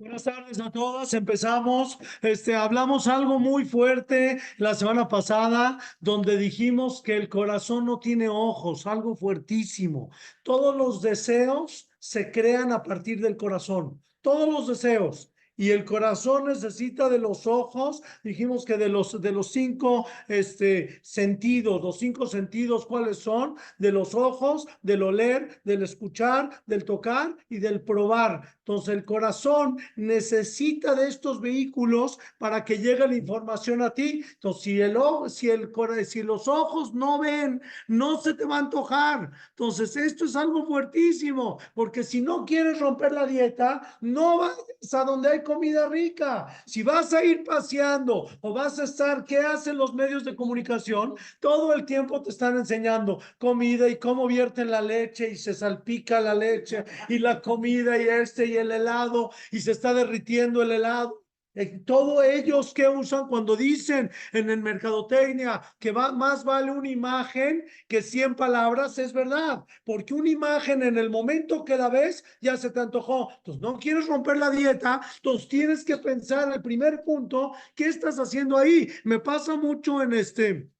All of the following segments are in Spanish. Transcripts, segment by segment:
Buenas tardes a todos. Empezamos. Este, hablamos algo muy fuerte la semana pasada, donde dijimos que el corazón no tiene ojos, algo fuertísimo. Todos los deseos se crean a partir del corazón. Todos los deseos y el corazón necesita de los ojos, dijimos que de los, de los cinco este, sentidos, los cinco sentidos, ¿cuáles son? De los ojos, del oler, del escuchar, del tocar y del probar. Entonces el corazón necesita de estos vehículos para que llegue la información a ti. Entonces si, el, si, el, si los ojos no ven, no se te va a antojar. Entonces esto es algo fuertísimo, porque si no quieres romper la dieta, no vas a donde hay comida rica. Si vas a ir paseando o vas a estar, ¿qué hacen los medios de comunicación? Todo el tiempo te están enseñando comida y cómo vierten la leche y se salpica la leche y la comida y este y el helado y se está derritiendo el helado. Eh, todo ellos que usan cuando dicen en el mercadotecnia que va, más vale una imagen que 100 palabras, es verdad, porque una imagen en el momento que la ves ya se te antojó. Entonces, no quieres romper la dieta, entonces tienes que pensar el primer punto, ¿qué estás haciendo ahí? Me pasa mucho en este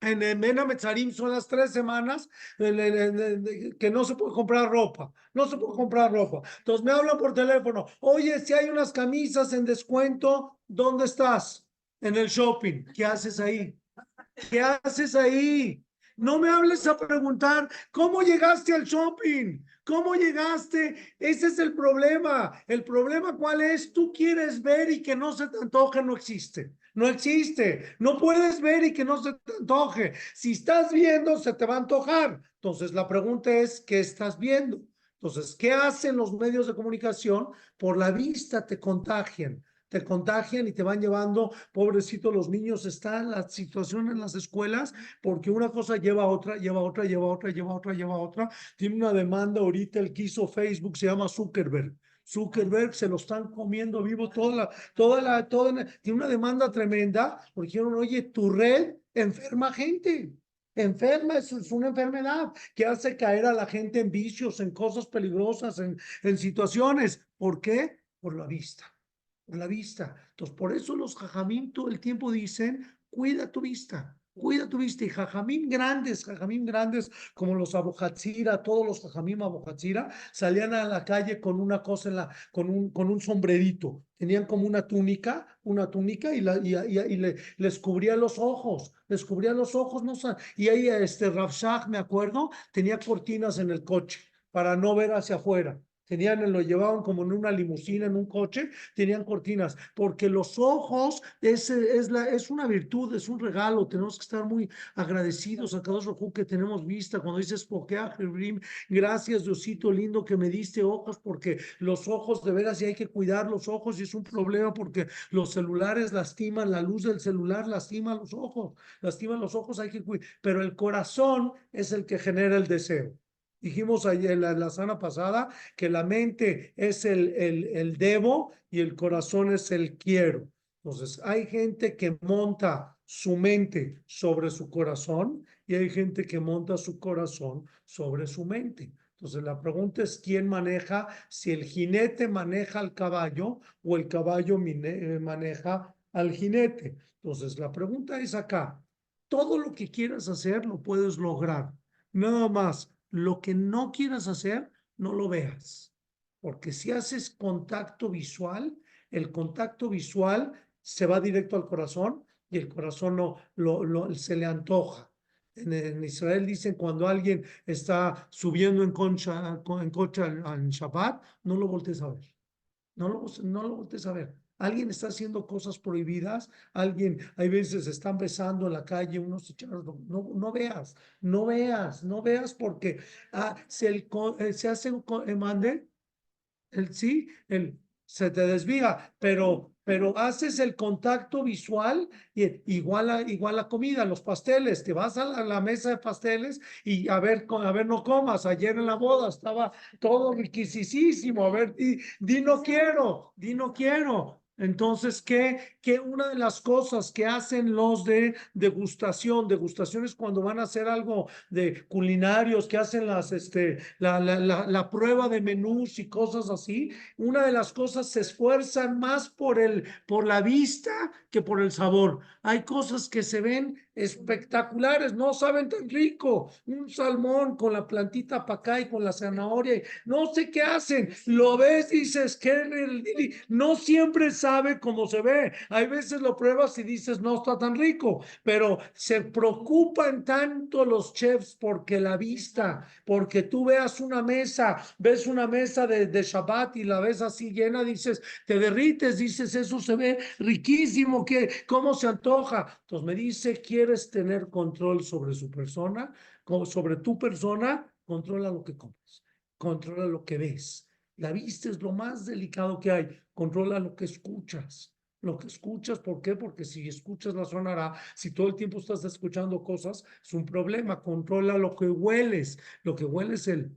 en el Mena Metzarim son las tres semanas que no se puede comprar ropa, no se puede comprar ropa. Entonces me hablan por teléfono, oye, si hay unas camisas en descuento, ¿dónde estás? En el shopping. ¿Qué haces ahí? ¿Qué haces ahí? No me hables a preguntar, ¿cómo llegaste al shopping? ¿Cómo llegaste? Ese es el problema. El problema cuál es? Tú quieres ver y que no se te antoje, no existe. No existe. No puedes ver y que no se te antoje. Si estás viendo, se te va a antojar. Entonces, la pregunta es, ¿qué estás viendo? Entonces, ¿qué hacen los medios de comunicación? Por la vista te contagian te contagian y te van llevando, pobrecito, los niños, está la situación en las escuelas, porque una cosa lleva a otra, lleva a otra, lleva a otra, lleva a otra, lleva a otra. Tiene una demanda ahorita, el que hizo Facebook se llama Zuckerberg. Zuckerberg se lo están comiendo vivo toda la, toda la, toda tiene una demanda tremenda porque dijeron, oye, tu red enferma gente. Enferma, es, es una enfermedad que hace caer a la gente en vicios, en cosas peligrosas, en, en situaciones. ¿Por qué? Por la vista, por la vista. Entonces, por eso los jajamín todo el tiempo dicen, cuida tu vista, Cuida tu vista y jajamín grandes, jajamín grandes como los abojatzira, todos los jajamín abojatzira salían a la calle con una cosa en la, con un, sombrerito. Tenían como una túnica, una túnica y, la, y, le, les cubría los ojos, les cubría los ojos, no Y ahí este Rafshah, me acuerdo, tenía cortinas en el coche para no ver hacia afuera tenían, lo llevaban como en una limusina, en un coche, tenían cortinas, porque los ojos es, es, la, es una virtud, es un regalo, tenemos que estar muy agradecidos a cada ojo que tenemos vista, cuando dices, gracias Diosito lindo que me diste ojos, porque los ojos de veras y hay que cuidar los ojos y es un problema porque los celulares lastiman, la luz del celular lastima los ojos, lastima los ojos, hay que cuidar, pero el corazón es el que genera el deseo. Dijimos ayer, la, la semana pasada que la mente es el, el, el debo y el corazón es el quiero. Entonces, hay gente que monta su mente sobre su corazón y hay gente que monta su corazón sobre su mente. Entonces, la pregunta es quién maneja, si el jinete maneja al caballo o el caballo eh, maneja al jinete. Entonces, la pregunta es acá, todo lo que quieras hacer lo puedes lograr. Nada más, lo que no quieras hacer, no lo veas. Porque si haces contacto visual, el contacto visual se va directo al corazón y el corazón no lo, se le antoja. En, Israel dicen cuando alguien está subiendo en, concha, en coche en Shabbat, no lo voltees a ver. No lo, no lo voltees a ver alguien está haciendo cosas prohibidas, alguien, hay veces están besando en la calle unos no, no veas, no veas, no veas porque ah, se, el, eh, se hace un eh, mande, el sí, el, se te desvía, pero, pero haces el contacto visual y igual a, igual la comida, los pasteles, te vas a la, mesa de pasteles y a ver, a ver, no comas, ayer en la boda estaba todo riquisísimo, a ver, di, di no quiero, di no quiero, Entonces, ¿qué, qué una de las cosas que hacen los de degustación, degustación es cuando van a hacer algo de culinarios, que hacen las, este, la, la, la, la prueba de menús y cosas así, una de las cosas se esfuerzan más por, el, por la vista que por el sabor. Hay cosas que se ven espectaculares, no saben tan rico. Un salmón con la plantita para acá y con la zanahoria, no sé qué hacen. Lo ves, dices que no siempre sabe cómo se ve. Hay veces lo pruebas y dices no está tan rico, pero se preocupan tanto los chefs porque la vista, porque tú veas una mesa, ves una mesa de, de Shabbat y la ves así llena, dices, te derrites, dices, eso se ve riquísimo, que cómo se antoja. Entonces me dice, quieres tener control sobre su persona, sobre tu persona, controla lo que comes, controla lo que ves. La vista es lo más delicado que hay. Controla lo que escuchas. Lo que escuchas, ¿por qué? Porque si escuchas la sonará, si todo el tiempo estás escuchando cosas, es un problema. Controla lo que hueles. Lo que hueles el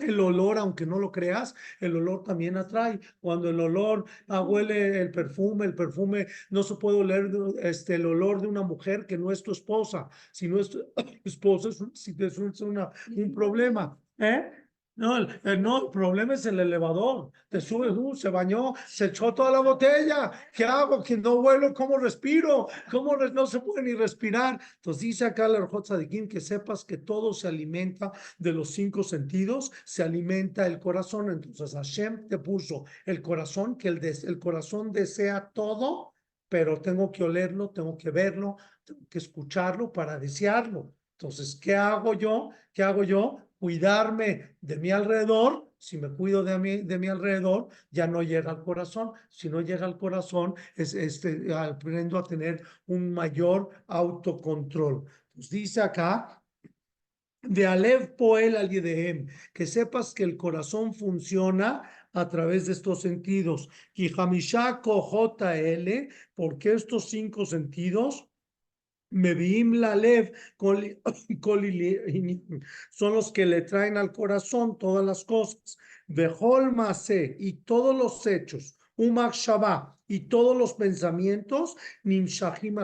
el olor, aunque no lo creas, el olor también atrae. Cuando el olor ah, huele el perfume, el perfume no se puede oler este, el olor de una mujer que no es tu esposa. Si no es tu esposa, es, si es una, un problema. ¿Eh? No, el, no, el problema es el elevador. Te subes, uh, se bañó, se echó toda la botella. ¿Qué hago? Que no vuelo, ¿cómo respiro? ¿Cómo no se puede ni respirar? Entonces dice acá el Sadikim que sepas que todo se alimenta de los cinco sentidos, se alimenta el corazón. Entonces Hashem te puso el corazón, que el, el corazón desea todo, pero tengo que olerlo, tengo que verlo, tengo que escucharlo para desearlo. Entonces, ¿qué hago yo? ¿Qué hago yo? Cuidarme de mi alrededor, si me cuido de mi, de mi alrededor, ya no llega al corazón. Si no llega al corazón, es, este, aprendo a tener un mayor autocontrol. Pues dice acá, de Alev Poel al Yedehem, que sepas que el corazón funciona a través de estos sentidos. Y Hamisha JL, porque estos cinco sentidos Meviim la lev son los que le traen al corazón todas las cosas. Behol Mase y todos los hechos, Umak y todos los pensamientos, Nimshahim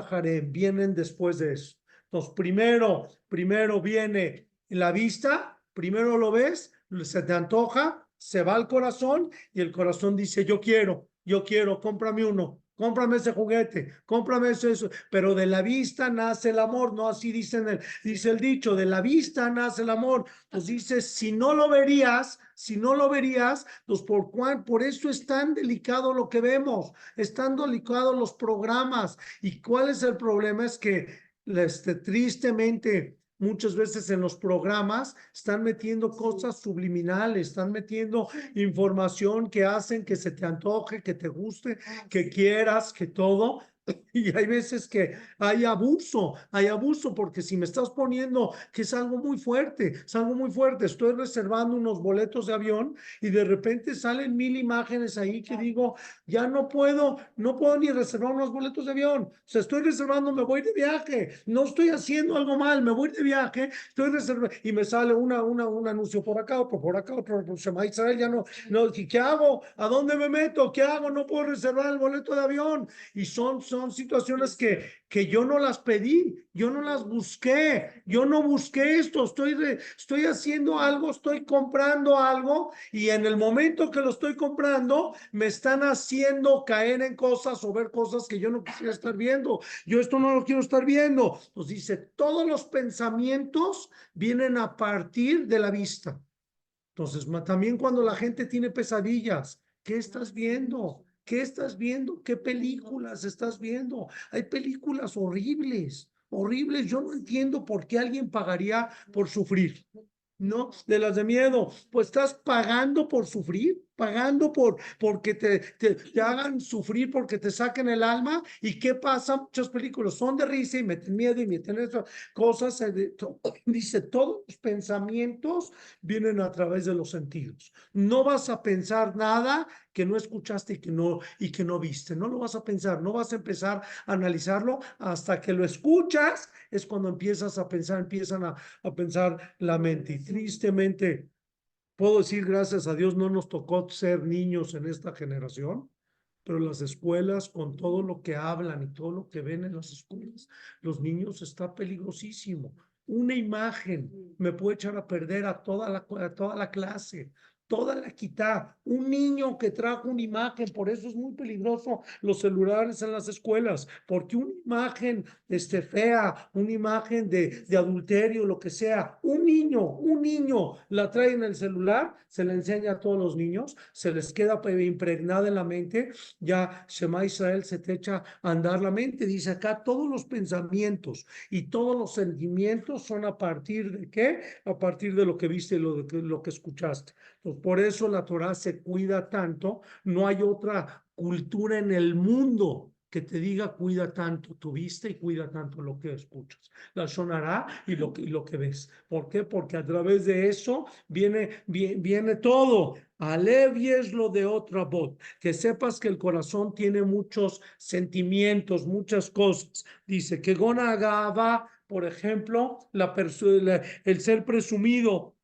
vienen después de eso. Entonces, primero, primero viene la vista, primero lo ves, se te antoja, se va al corazón y el corazón dice, yo quiero, yo quiero, cómprame uno, cómprame ese juguete, cómprame eso, eso. Pero de la vista nace el amor, no así dicen el, dice el dicho, de la vista nace el amor. Pues dice, si no lo verías, si no lo verías, pues por cuál, por eso es tan delicado lo que vemos, están delicados los programas. ¿Y cuál es el problema? Es que este, tristemente muchas veces en los programas están metiendo cosas subliminales, están metiendo información que hacen que se te antoje, que te guste, que quieras, que todo, y hay veces que hay abuso, hay abuso, porque si me estás poniendo que es algo muy fuerte, es algo muy fuerte, estoy reservando unos boletos de avión y de repente salen mil imágenes ahí que digo, ya no puedo, no puedo ni reservar unos boletos de avión, o sea, estoy reservando, me voy de viaje, no estoy haciendo algo mal, me voy de viaje, estoy reservando, y me sale una, una, un anuncio por acá, otro por acá, otro por Israel, ya no, no, ¿qué hago? ¿A dónde me meto? ¿Qué hago? No puedo reservar el boleto de avión, y son, son situaciones que, que yo no las pedí, yo no las busqué, yo no busqué esto, estoy, estoy haciendo algo, estoy comprando algo y en el momento que lo estoy comprando me están haciendo caer en cosas o ver cosas que yo no quisiera estar viendo. Yo esto no lo quiero estar viendo. Nos dice, todos los pensamientos vienen a partir de la vista. Entonces, también cuando la gente tiene pesadillas, ¿qué estás viendo? ¿Qué estás viendo? ¿Qué películas estás viendo? Hay películas horribles, horribles. Yo no entiendo por qué alguien pagaría por sufrir. No, de las de miedo. Pues estás pagando por sufrir pagando por porque te, te, hagan sufrir, porque te saquen el alma. ¿Y qué pasa? Muchas películas son de risa y meten miedo y meten esas cosas. Dice, todos los pensamientos vienen a través de los sentidos. No vas a pensar nada que no escuchaste y que no, y que no viste. No lo vas a pensar, no vas a empezar a analizarlo hasta que lo escuchas. Es cuando empiezas a pensar, empiezan a, a pensar la mente. Y tristemente, Puedo decir, gracias a Dios, no nos tocó ser niños en esta generación, pero las escuelas, con todo lo que hablan y todo lo que ven en las escuelas, los niños está peligrosísimo. Una imagen me puede echar a perder a toda la, a toda la clase toda la quita. Un niño que trajo una imagen, por eso es muy peligroso los celulares en las escuelas, porque una imagen este, fea, una imagen de, de adulterio, lo que sea, un niño, un niño la trae en el celular, se le enseña a todos los niños, se les queda impregnada en la mente, ya Shema Israel se te echa a andar la mente, dice acá, todos los pensamientos y todos los sentimientos son a partir de qué? A partir de lo que viste y lo, de, lo que escuchaste por eso la Torah se cuida tanto. No hay otra cultura en el mundo que te diga cuida tanto tu vista y cuida tanto lo que escuchas. La sonará y lo que, ves. ¿Por qué? Porque a través de eso viene, viene, viene todo. es lo de otra voz. Que sepas que el corazón tiene muchos sentimientos, muchas cosas. Dice que Gona Gaba, por ejemplo, el ser presumido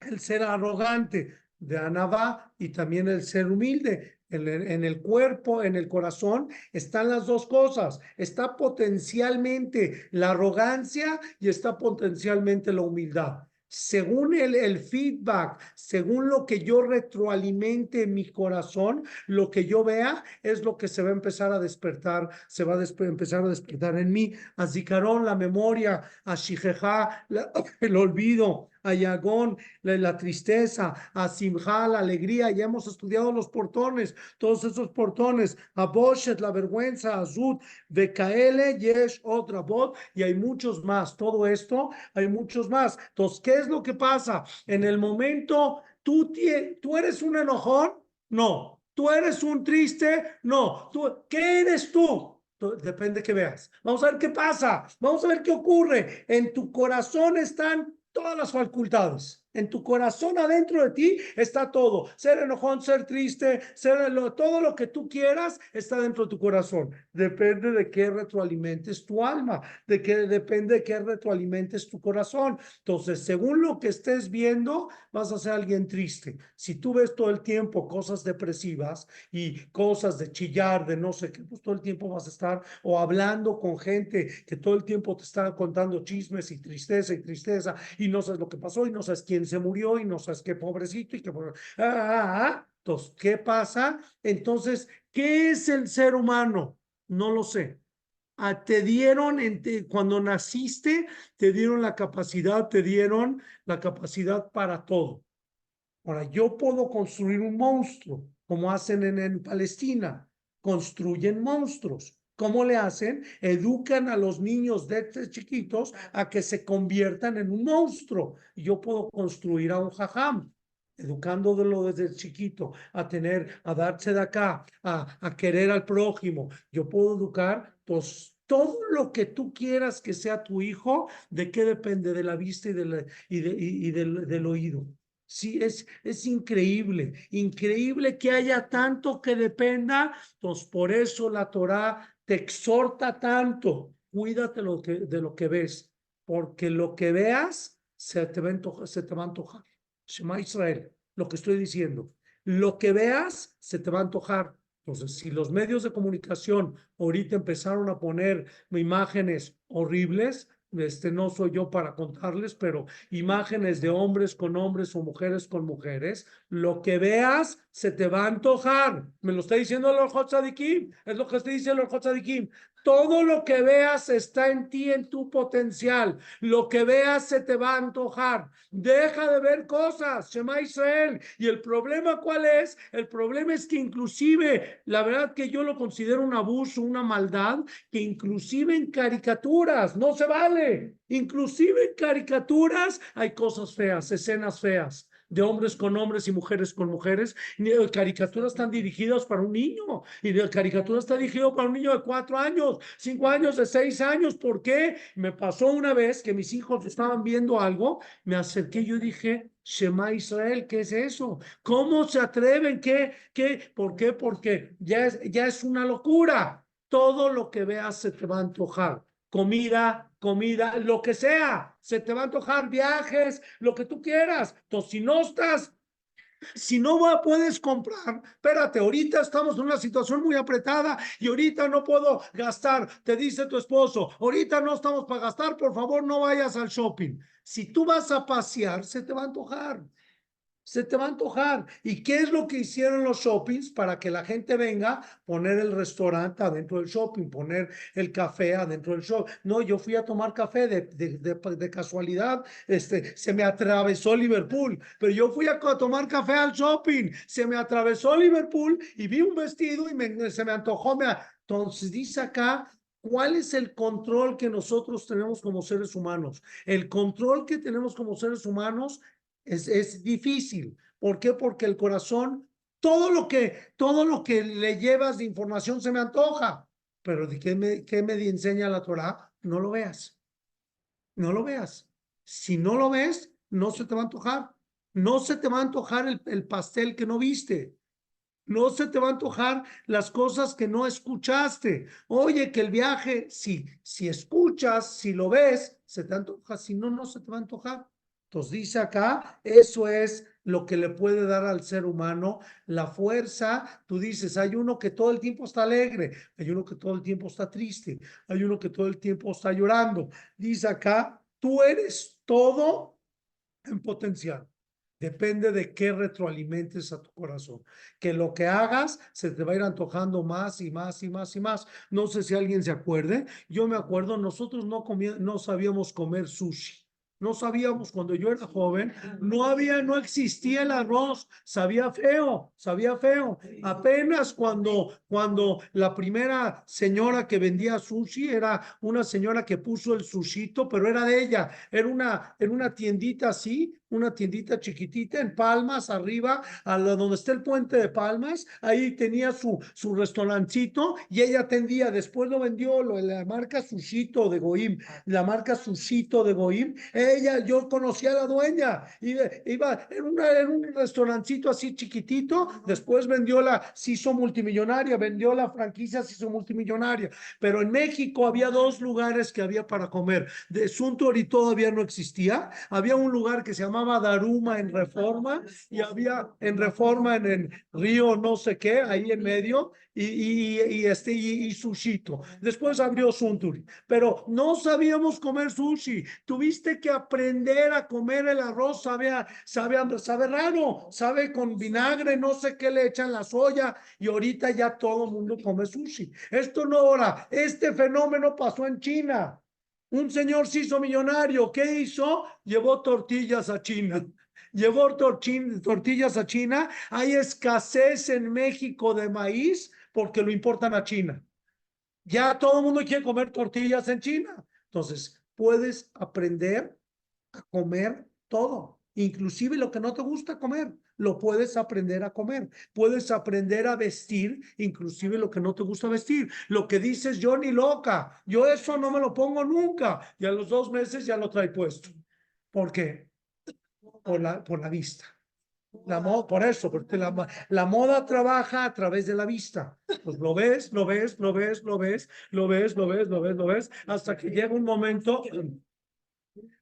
el ser arrogante de Anabá y también el ser humilde. En el, cuerpo, en el corazón, están las dos cosas. Está potencialmente la arrogancia y está potencialmente la humildad según el, el, feedback, según lo que yo retroalimente en mi corazón, lo que yo vea es lo que se va a empezar a despertar, se va a empezar a despertar en mí. A Zicarón, la memoria, a Shijeja, el olvido, a Yagón, la, tristeza, a Simha, la alegría. Ya hemos estudiado los portones, todos esos portones, a Boshet, la vergüenza, a Zud, Bekaele, Yesh, otra voz, y hay muchos más. Todo esto, hay muchos más. Entonces, ¿qué es lo que pasa? En el momento, tú, tú eres un enojón, no. Tú eres un triste, no. ¿Tú, ¿Qué eres tú? Depende que veas. Vamos a ver qué pasa. Vamos a ver qué ocurre. En tu corazón están todas las facultades. En tu corazón adentro de ti está todo. Ser enojón, ser triste, ser todo lo que tú quieras está dentro de tu corazón. Depende de qué retroalimentes tu alma, de qué depende de qué retroalimentes tu corazón. Entonces, según lo que estés viendo, vas a ser alguien triste. Si tú ves todo el tiempo cosas depresivas y cosas de chillar, de no sé qué, pues todo el tiempo vas a estar o hablando con gente que todo el tiempo te está contando chismes y tristeza y tristeza y no sabes lo que pasó y no sabes quién se murió y no sabes qué pobrecito y qué ah, ah, ah. Entonces, ¿qué pasa? Entonces, ¿qué es el ser humano? No lo sé. te dieron, cuando naciste, te dieron la capacidad, te dieron la capacidad para todo. Ahora, yo puedo construir un monstruo, como hacen en, en Palestina. Construyen monstruos. ¿Cómo le hacen? Educan a los niños de chiquitos a que se conviertan en un monstruo. yo puedo construir a un jajam, educándolo desde chiquito, a tener, a darse de acá, a, a querer al prójimo. Yo puedo educar, pues, todo lo que tú quieras que sea tu hijo, ¿de qué depende? De la vista y, de y, de, y, del, del oído. Sí, es, es increíble, increíble que haya tanto que dependa. Entonces, por eso la Torah te exhorta tanto, cuídate lo que, de lo que ves, porque lo que veas se te va a antojar. Se te. Shema Israel, lo que estoy diciendo, lo que veas se te va a antojar. Entonces, si los medios de comunicación ahorita empezaron a poner imágenes horribles, este no soy yo para contarles, pero imágenes de hombres con hombres o mujeres con mujeres, lo que veas se te va a antojar. Me lo está diciendo el Hotzadikim, es lo que está diciendo el Hotzadikim. Todo lo que veas está en ti, en tu potencial. Lo que veas se te va a antojar. Deja de ver cosas, Shema Israel. ¿Y el problema cuál es? El problema es que inclusive, la verdad que yo lo considero un abuso, una maldad, que inclusive en caricaturas no se vale. Inclusive en caricaturas hay cosas feas, escenas feas de hombres con hombres y mujeres con mujeres. Caricaturas están dirigidas para un niño. Y de caricatura está dirigido para un niño de cuatro años, cinco años, de seis años. ¿Por qué? Me pasó una vez que mis hijos estaban viendo algo, me acerqué y yo dije, Shema Israel, ¿qué es eso? ¿Cómo se atreven? ¿Qué? ¿Qué? ¿Por qué? Porque ya es, ya es una locura. Todo lo que veas se te va a antojar comida, comida, lo que sea, se te va a antojar viajes, lo que tú quieras. Entonces, si no puedes comprar, espérate, ahorita estamos en una situación muy apretada y ahorita no puedo gastar, te dice tu esposo, ahorita no estamos para gastar, por favor no vayas al shopping. Si tú vas a pasear, se te va a antojar se te va a antojar. ¿Y qué es lo que hicieron los shoppings para que la gente venga? Poner el restaurante adentro del shopping, poner el café adentro del shopping. No, yo fui a tomar café de, de, de, casualidad, este, se me atravesó Liverpool, pero yo fui a, tomar café al shopping, se me atravesó Liverpool y vi un vestido y me, se me antojó. Me, entonces dice acá, ¿Cuál es el control que nosotros tenemos como seres humanos? El control que tenemos como seres humanos es, es difícil. ¿Por qué? Porque el corazón, todo lo que, todo lo que le llevas de información se me antoja. Pero ¿de qué me, qué me enseña la Torah? No lo veas. No lo veas. Si no lo ves, no se te va a antojar. No se te va a antojar el, el pastel que no viste. No se te va a antojar las cosas que no escuchaste. Oye, que el viaje, si, si escuchas, si lo ves, se te antoja. Si no, no se te va a antojar. Entonces dice acá, eso es lo que le puede dar al ser humano la fuerza. Tú dices, hay uno que todo el tiempo está alegre, hay uno que todo el tiempo está triste, hay uno que todo el tiempo está llorando. Dice acá, tú eres todo en potencial. Depende de qué retroalimentes a tu corazón. Que lo que hagas se te va a ir antojando más y más y más y más. No sé si alguien se acuerde. Yo me acuerdo, nosotros no, no sabíamos comer sushi. No sabíamos cuando yo era joven, no había, no existía el arroz, sabía feo, sabía feo. Apenas cuando, cuando la primera señora que vendía sushi era una señora que puso el sushito, pero era de ella, era una, en una tiendita así, una tiendita chiquitita en Palmas, arriba, a donde está el puente de Palmas, ahí tenía su, su restaurancito y ella atendía, después lo vendió la marca Sushito de Goim, la marca Sushito de Goim, ella, yo conocía a la dueña, iba, iba en, una, en un restaurancito así chiquitito, después vendió la, se hizo multimillonaria, vendió la franquicia, se hizo multimillonaria, pero en México había dos lugares que había para comer, de Suntory todavía no existía, había un lugar que se llamaba Daruma en Reforma y había en Reforma en el río no sé qué, ahí en medio, y, y, y este, y, sushito. Después abrió Sunturi, pero no sabíamos comer sushi. Tuviste que aprender a comer el arroz, sabe, sabe, sabe raro, sabe con vinagre, no sé qué le echan la soya, y ahorita ya todo el mundo come sushi. Esto no ahora, este fenómeno pasó en China. Un señor se hizo millonario. ¿Qué hizo? Llevó tortillas a China. Llevó tortillas a China. Hay escasez en México de maíz porque lo importan a China. Ya todo el mundo quiere comer tortillas en China. Entonces, puedes aprender a comer todo, inclusive lo que no te gusta comer lo puedes aprender a comer. Puedes aprender a vestir, inclusive lo que no te gusta vestir. Lo que dices, yo ni loca, yo eso no me lo pongo nunca. Y a los dos meses ya lo trae puesto. ¿Por qué? Por la, por la vista. La moda, por eso, porque la, la moda trabaja a través de la vista. Pues lo ves, lo ves, lo ves, lo ves, lo ves, lo ves, lo ves, lo ves, hasta que llega un momento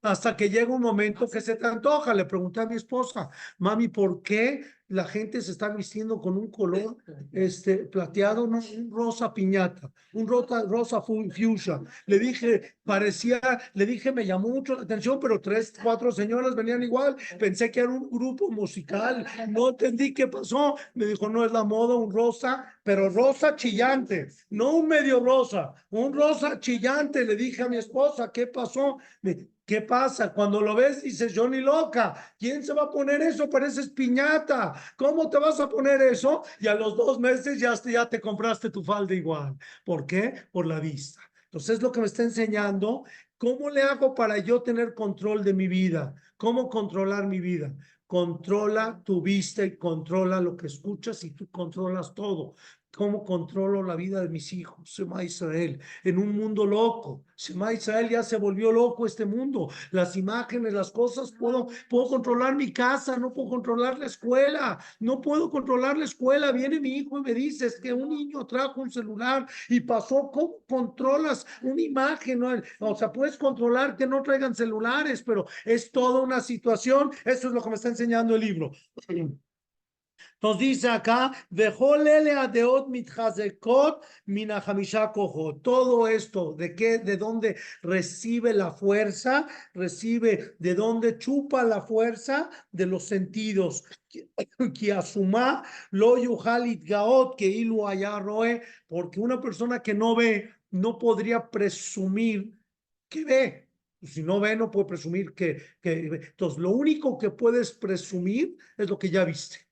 hasta que llega un momento que se te antoja. Le pregunté a mi esposa, mami, ¿por qué la gente se está vistiendo con un color este, plateado, no, un rosa piñata, un rosa, rosa fuchsia? Le dije, parecía, le dije, me llamó mucho la atención, pero tres, cuatro señoras venían igual. Pensé que era un grupo musical. No entendí qué pasó. Me dijo, no es la moda, un rosa, pero rosa chillante, no un medio rosa, un rosa chillante. Le dije a mi esposa, ¿qué pasó? Me, ¿Qué pasa? Cuando lo ves dices, yo ni loca, ¿quién se va a poner eso? Pareces piñata. ¿Cómo te vas a poner eso? Y a los dos meses ya, ya te compraste tu falda igual. ¿Por qué? Por la vista. Entonces es lo que me está enseñando. ¿Cómo le hago para yo tener control de mi vida? ¿Cómo controlar mi vida? Controla tu vista y controla lo que escuchas y tú controlas todo. ¿Cómo controlo la vida de mis hijos? Sema Israel, en un mundo loco. Sema Israel ya se volvió loco este mundo. Las imágenes, las cosas, puedo, puedo controlar mi casa, no puedo controlar la escuela, no puedo controlar la escuela. Viene mi hijo y me dice que un niño trajo un celular y pasó. ¿Cómo controlas una imagen? O sea, puedes controlar que no traigan celulares, pero es toda una situación. Eso es lo que me está enseñando el libro. Entonces dice acá, Todo esto, ¿de qué? ¿De dónde recibe la fuerza? Recibe, ¿de dónde chupa la fuerza? De los sentidos. Porque una persona que no ve no podría presumir que ve. Si no ve, no puede presumir que, que... Entonces, lo único que puedes presumir es lo que ya viste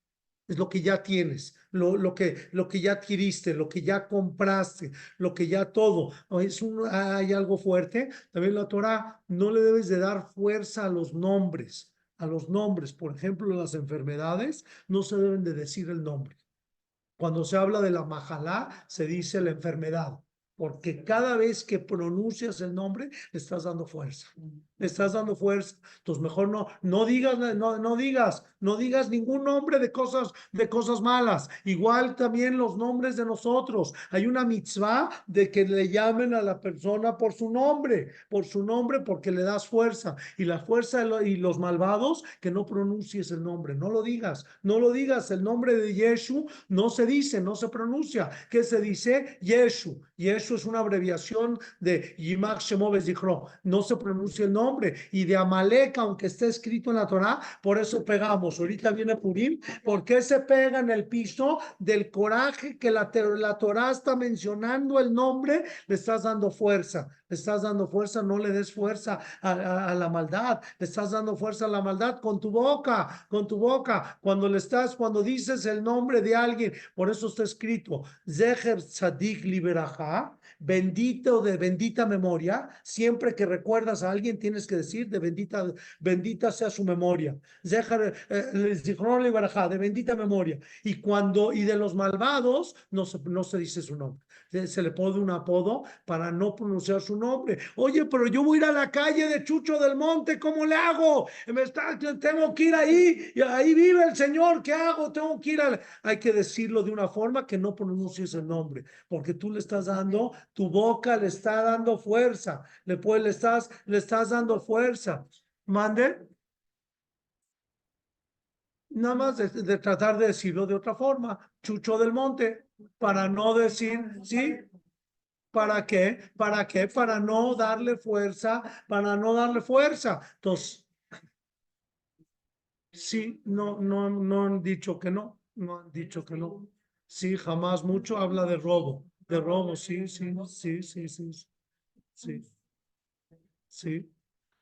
es lo que ya tienes, lo, lo, que, lo que ya adquiriste, lo que ya compraste, lo que ya todo. Es un, hay algo fuerte. También la Torah no le debes de dar fuerza a los nombres. A los nombres, por ejemplo, las enfermedades, no se deben de decir el nombre. Cuando se habla de la majalá, se dice la enfermedad porque cada vez que pronuncias el nombre, le estás dando fuerza. Le estás dando fuerza. Entonces, mejor no, no digas, no, no digas, no digas ningún nombre de cosas, de cosas malas. Igual también los nombres de nosotros. Hay una mitzvah de que le llamen a la persona por su nombre, por su nombre, porque le das fuerza. Y la fuerza y los malvados, que no pronuncies el nombre. No lo digas, no lo digas. El nombre de Yeshu no se dice, no se pronuncia. ¿Qué se dice? Yeshu. Yeshu es una abreviación de Yimak Shemoves Zichro. No se pronuncia el nombre. Y de Amalek, aunque esté escrito en la Torah, por eso pegamos. Ahorita viene Purim. ¿Por qué se pega en el piso? Del coraje que la, la Torah está mencionando el nombre, le estás dando fuerza. Estás dando fuerza, no le des fuerza a, a, la maldad. Le estás dando fuerza a la maldad con tu boca, con tu boca. Cuando le estás, cuando dices el nombre de alguien, por eso está escrito, Zeher Tzadik Liberaja, bendito de bendita memoria, siempre que recuerdas a alguien tienes que decir de bendita, bendita sea su memoria. Eh, de bendita memoria. Y cuando, y de los malvados, no se, no se dice su nombre. Se le pone un apodo para no pronunciar su nombre. Oye, pero yo voy a ir a la calle de Chucho del Monte, ¿cómo le hago? Me tengo que ir ahí, y ahí vive el Señor, ¿qué hago? Tengo que ir a... Hay que decirlo de una forma que no pronuncies el nombre, porque tú le estás dando tu boca le está dando fuerza, le, le, estás, le estás dando fuerza. Mande. Nada más de, tratar de decirlo de otra forma. Chucho del Monte, para no decir, ¿sí? ¿Para qué? ¿Para qué? Para no darle fuerza, para no darle fuerza. Entonces, sí, no, no, no han dicho que no, no han dicho que no. Sí, jamás mucho habla de robo. De robo, sí, sí, sí, sí, sí, sí. Sí.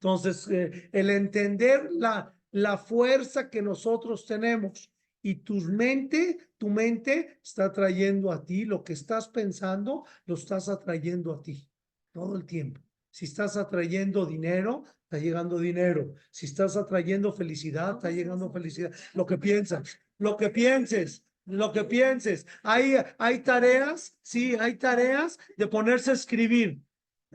Entonces, eh, el entender la, la fuerza que nosotros tenemos y tu mente, tu mente está trayendo a ti lo que estás pensando, lo estás atrayendo a ti todo el tiempo. Si estás atrayendo dinero, está llegando dinero. Si estás atrayendo felicidad, está llegando felicidad. Lo que piensas, lo que pienses, lo que pienses. Hay, hay tareas, sí, hay tareas de ponerse a escribir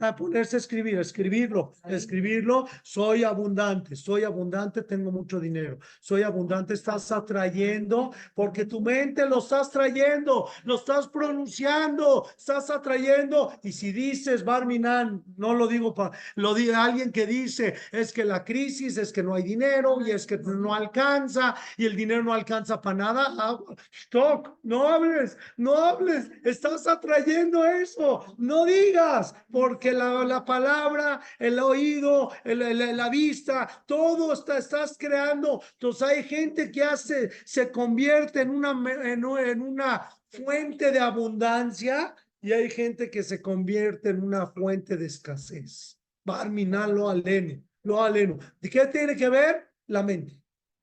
a ponerse a escribir, escribirlo, escribirlo, soy abundante, soy abundante, tengo mucho dinero, soy abundante, estás atrayendo, porque tu mente lo estás trayendo, lo estás pronunciando, estás atrayendo, y si dices, Barminan, no lo digo para, lo dice alguien que dice, es que la crisis, es que no hay dinero, y es que no alcanza, y el dinero no alcanza para nada, ah, stop, no hables, no hables, estás atrayendo eso, no digas, porque la, la palabra, el oído, la vista, todo está, estás creando. Entonces hay gente que hace, se convierte en una, en, una fuente de abundancia y hay gente que se convierte en una fuente de escasez. Barmina lo aleno, lo aleno. ¿De qué tiene que ver? La mente.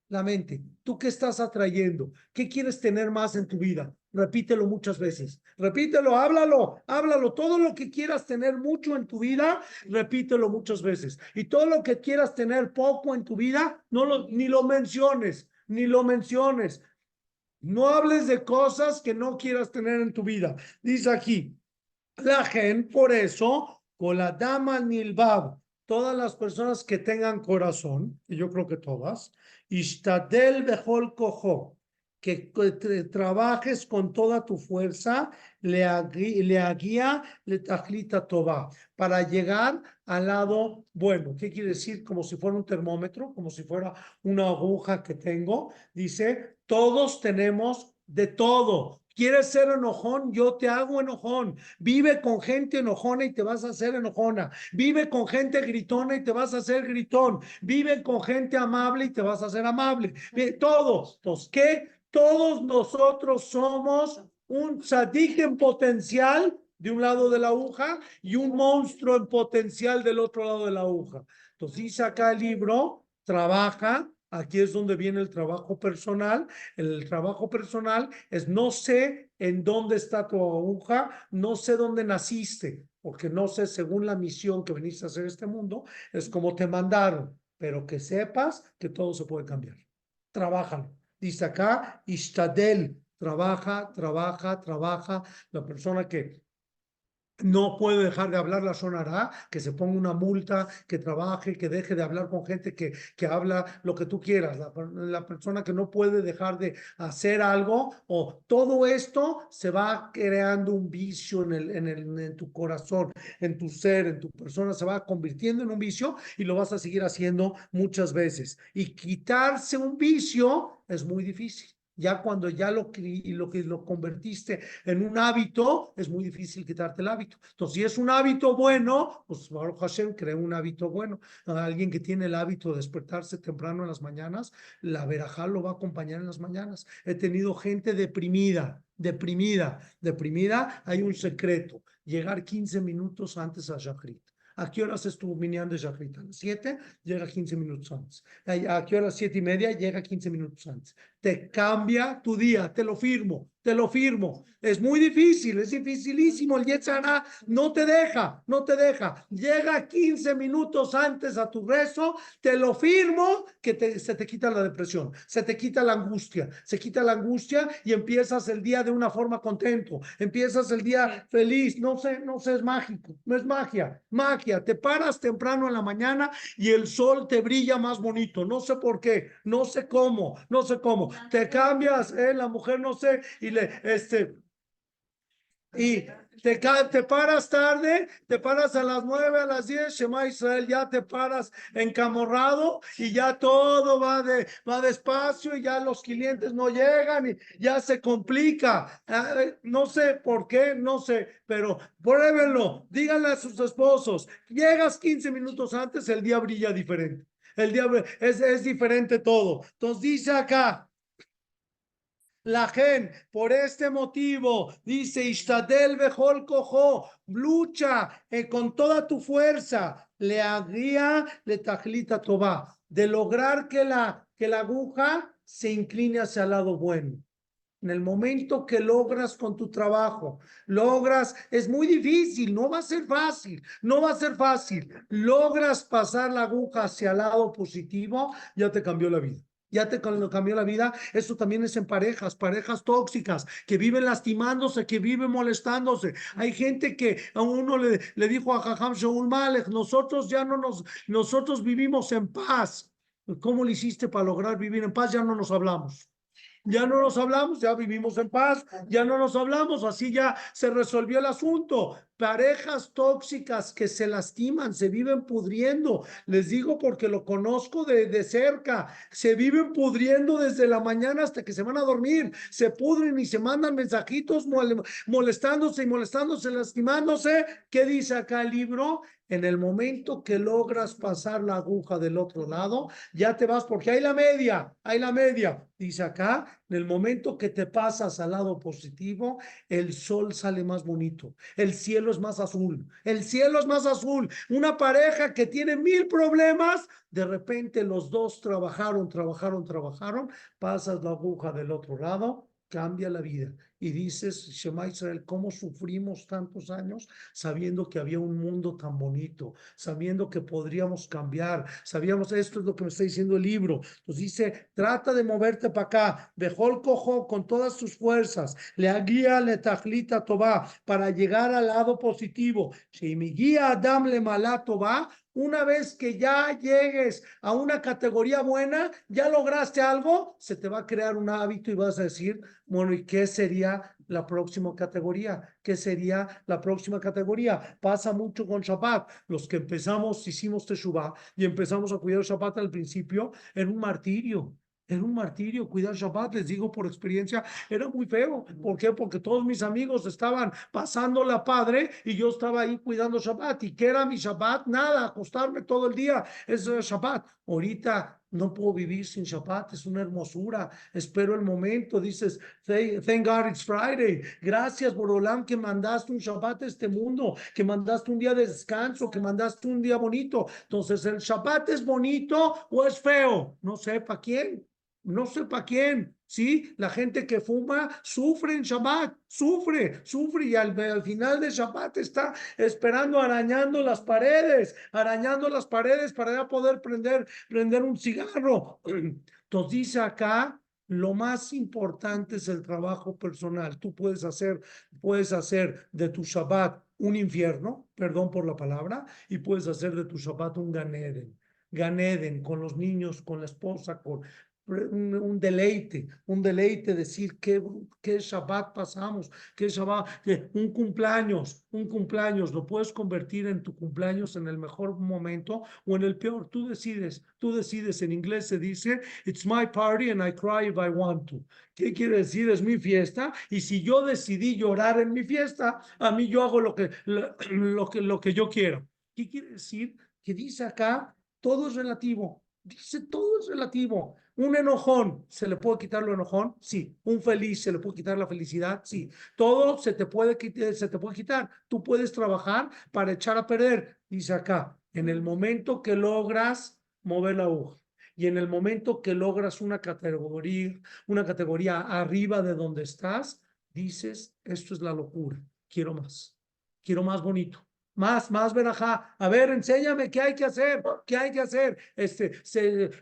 La mente. ¿Tú qué estás atrayendo? ¿Qué quieres tener más en tu vida? Repítelo muchas veces. Repítelo, háblalo, háblalo. Todo lo que quieras tener mucho en tu vida, repítelo muchas veces. Y todo lo que quieras tener poco en tu vida, no lo, ni lo menciones, ni lo menciones. No hables de cosas que no quieras tener en tu vida. Dice aquí, la gente, por eso, con la dama nilbab, todas las personas que tengan corazón, y yo creo que todas, Ishtadel Bejol Kojo, que trabajes con toda tu fuerza, le guía, le tajlita toba, para llegar al lado bueno. ¿Qué quiere decir? Como si fuera un termómetro, como si fuera una aguja que tengo. Dice, Todos tenemos de todo. ¿Quieres ser enojón? Yo te hago enojón. Vive con gente enojona y te vas a hacer enojona. Vive con gente gritona y te vas a hacer gritón. Vive con gente amable y te vas a hacer amable. Todos. Entonces, ¿qué? Todos nosotros somos un tzadik en potencial de un lado de la aguja y un monstruo en potencial del otro lado de la aguja. Entonces dice acá el libro, trabaja, aquí es donde viene el trabajo personal. El trabajo personal es no sé en dónde está tu aguja, no sé dónde naciste, porque no sé según la misión que veniste a hacer este mundo, es como te mandaron, pero que sepas que todo se puede cambiar. Trabajan. Dice acá, Istadel, trabaja, trabaja, trabaja. La persona que no puede dejar de hablar la sonará, que se ponga una multa, que trabaje, que deje de hablar con gente que, que habla lo que tú quieras. La, persona que no puede dejar de hacer algo o todo esto se va creando un vicio en, el, en, el, en tu corazón, en tu ser, en tu persona, se va convirtiendo en un vicio y lo vas a seguir haciendo muchas veces. Y quitarse un vicio es muy difícil. Ya cuando ya lo, que lo convertiste en un hábito, es muy difícil quitarte el hábito. Entonces, si es un hábito bueno, pues Baruch Hashem crea un hábito bueno. Alguien que tiene el hábito de despertarse temprano en las mañanas, la verajá lo va a acompañar en las mañanas. He tenido gente deprimida, deprimida, deprimida. Hay un secreto, llegar 15 minutos antes a Shachrit. ¿A qué horas es tu minyan de Shachrit? A las 7, llega 15 minutos antes. ¿A qué horas? 7 y media, llega 15 minutos antes. Te cambia tu día, te lo firmo te lo firmo. Es muy difícil, es dificilísimo. El Yetzara no te deja, no te deja. Llega 15 minutos antes a tu rezo, te lo firmo, que se te quita la depresión, se te quita la angustia, se quita la angustia y empiezas el día de una forma contento, empiezas el día feliz. No sé, no sé, es mágico, no es magia, magia. Te paras temprano en la mañana y el sol te brilla más bonito. No sé por qué, no sé cómo, no sé cómo. Te cambias, eh, la mujer no sé, y este, y te, te paras tarde, te paras a las nueve, a las diez, Shema Israel, ya te paras encamorrado y ya todo va, de, va despacio y ya los clientes no llegan y ya se complica. No sé por qué, no sé, pero pruébenlo, díganle a sus esposos, llegas 15 minutos antes, el día brilla diferente. El día es, es diferente todo. Entonces dice acá, la gen, por este motivo, dice Ishtadel Bejol Cojo, lucha eh, con toda tu fuerza, le agría, le tajlita toba, de lograr que la, que la aguja se incline hacia el lado bueno. En el momento que logras con tu trabajo, logras, es muy difícil, no va a ser fácil, no va a ser fácil. Logras pasar la aguja hacia el lado positivo, ya te cambió la vida ya te cambió la vida. Esto también es en parejas, parejas tóxicas, que viven lastimándose, que viven molestándose. Hay gente que a uno le, dijo a Jajam Shaul Malek, nosotros ya no nos, nosotros vivimos en paz. ¿Cómo le hiciste para lograr vivir en paz? Ya no nos hablamos ya no nos hablamos, ya vivimos en paz, ya no nos hablamos, así ya se resolvió el asunto. Parejas tóxicas que se lastiman, se viven pudriendo. Les digo porque lo conozco de, de cerca. Se viven pudriendo desde la mañana hasta que se van a dormir. Se pudren y se mandan mensajitos molestándose y molestándose, lastimándose. ¿Qué dice acá el libro? En el momento que logras pasar la aguja del otro lado, ya te vas porque hay la media, hay la media. Dice acá, en el momento que te pasas al lado positivo, el sol sale más bonito, el cielo es más azul, el cielo es más azul. Una pareja que tiene mil problemas, de repente los dos trabajaron, trabajaron, trabajaron, pasas la aguja del otro lado, cambia la vida y dices, Shema Israel, ¿cómo sufrimos tantos años sabiendo que había un mundo tan bonito, sabiendo que podríamos cambiar, sabíamos, esto es lo que me está diciendo el libro, nos dice, trata de moverte para acá, el cojo con todas tus fuerzas, le guía le tajlita toba para llegar al lado positivo, si mi guía Adam le malato va, una vez que ya llegues a una categoría buena, ya lograste algo, se te va a crear un hábito y vas a decir, bueno, ¿y qué sería la próxima categoría? ¿Qué sería la próxima categoría? Pasa mucho con Shabbat. Los que empezamos, hicimos Teshuvah y empezamos a cuidar Shabbat al principio, era un martirio. Era un martirio cuidar Shabbat, les digo por experiencia, era muy feo. ¿Por qué? Porque todos mis amigos estaban pasando la padre y yo estaba ahí cuidando Shabbat. ¿Y qué era mi Shabbat? Nada, acostarme todo el día. Eso es Shabbat. Ahorita no puedo vivir sin Shabbat, es una hermosura. Espero el momento, dices, thank God it's Friday. Gracias, Borolam, que mandaste un Shabbat a este mundo, que mandaste un día de descanso, que mandaste un día bonito. Entonces, ¿el Shabbat es bonito o es feo? No sé para quién no sé para quién, ¿sí? La gente que fuma sufre en Shabbat, sufre, sufre y al, final de Shabbat está esperando, arañando las paredes, arañando las paredes para ya poder prender, prender un cigarro. Entonces dice acá, lo más importante es el trabajo personal. Tú puedes hacer, puedes hacer de tu Shabbat un infierno, perdón por la palabra, y puedes hacer de tu Shabbat un Ganeden. Ganeden, con los niños, con la esposa, con, un, deleite, un deleite decir qué, qué Shabbat pasamos, qué Shabbat, un cumpleaños, un cumpleaños, lo puedes convertir en tu cumpleaños en el mejor momento o en el peor, tú decides, tú decides, en inglés se dice, it's my party and I cry if I want to. ¿Qué quiere decir? Es mi fiesta y si yo decidí llorar en mi fiesta, a mí yo hago lo que, lo que, lo que yo quiero. ¿Qué quiere decir? Que dice acá, todo es relativo, dice todo es relativo. Un enojón, ¿se le puede quitar lo enojón? Sí. Un feliz, ¿se le puede quitar la felicidad? Sí. Todo se te puede, se te puede quitar. Tú puedes trabajar para echar a perder. Dice acá, en el momento que logras mover la aguja y en el momento que logras una categoría, una categoría arriba de donde estás, dices, esto es la locura. Quiero más. Quiero más bonito más, más verajá. A ver, enséñame qué hay que hacer, qué hay que hacer. Este,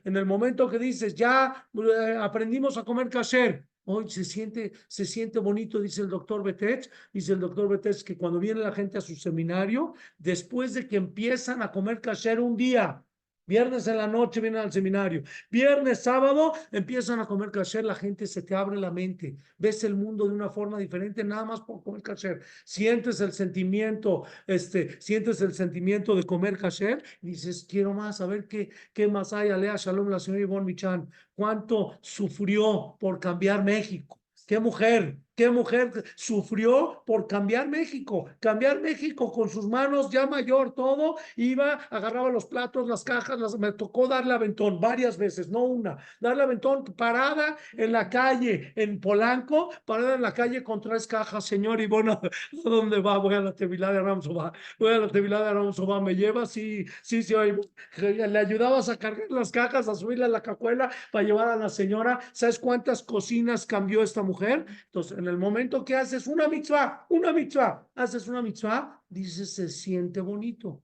en el momento que dices, ya eh, aprendimos a comer kasher, hoy se siente, se siente bonito, dice el doctor Betech, dice el doctor Betech que cuando viene la gente a su seminario, después de que empiezan a comer kasher un día, Viernes en la noche vienen al seminario. Viernes, sábado empiezan a comer kasher. La gente se te abre la mente. Ves el mundo de una forma diferente nada más por comer kasher. Sientes el sentimiento, este, sientes el sentimiento de comer kasher. Y dices, quiero más, a ver qué, qué más hay. Alea Shalom, la señora Ivonne Michan. Cuánto sufrió por cambiar México. Qué mujer, qué mujer sufrió por cambiar México, cambiar México con sus manos ya mayor, todo, iba, agarraba los platos, las cajas, me tocó darle aventón varias veces, no una, darle aventón parada en la calle, en Polanco, parada en la calle con tres cajas, señor, y bueno, ¿a dónde va? Voy a la Tevilá de Ramsova, voy a la Tevilá de Ramsova, me lleva, sí, sí, sí, le ayudabas a cargar las cajas, a subirle a la cajuela para llevar a la señora, ¿sabes cuántas cocinas cambió esta mujer? Entonces, en el momento que haces una mitzvah, una mitzvah, haces una mitzvah, dices, se siente bonito.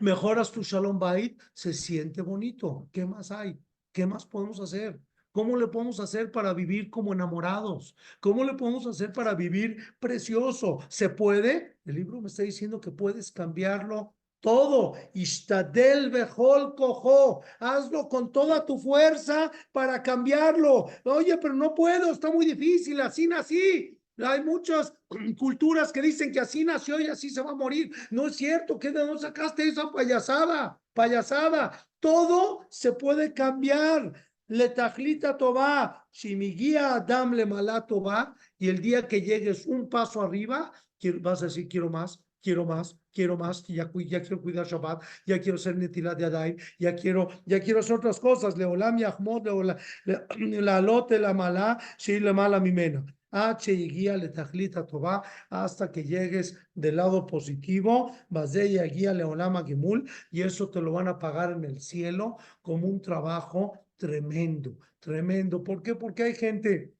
Mejoras tu shalom bait, se siente bonito. ¿Qué más hay? ¿Qué más podemos hacer? ¿Cómo le podemos hacer para vivir como enamorados? ¿Cómo le podemos hacer para vivir precioso? ¿Se puede? El libro me está diciendo que puedes cambiarlo todo. Ishtadel Behol Cojo. Hazlo con toda tu fuerza para cambiarlo. Oye, pero no puedo, está muy difícil, así nací. Hay muchas culturas que dicen que así nació y así se va a morir. No es cierto, ¿qué de dónde sacaste esa payasada? Payasada. Todo se puede cambiar. Le tajlita toba, si mi guía Adam le malato va, y el día que llegues un paso arriba, vas a decir, quiero más, quiero más, quiero más, ya, quiero cuidar Shabbat, ya quiero ser netilat Adai, ya quiero, ya quiero hacer otras cosas, leolam yahmod, la lote, la mala, si la mala mimena. H y guía le tajlita toba hasta que llegues del lado positivo, y guía leolama gemul, y eso te lo van a pagar en el cielo como un trabajo tremendo, tremendo. ¿Por qué? Porque hay gente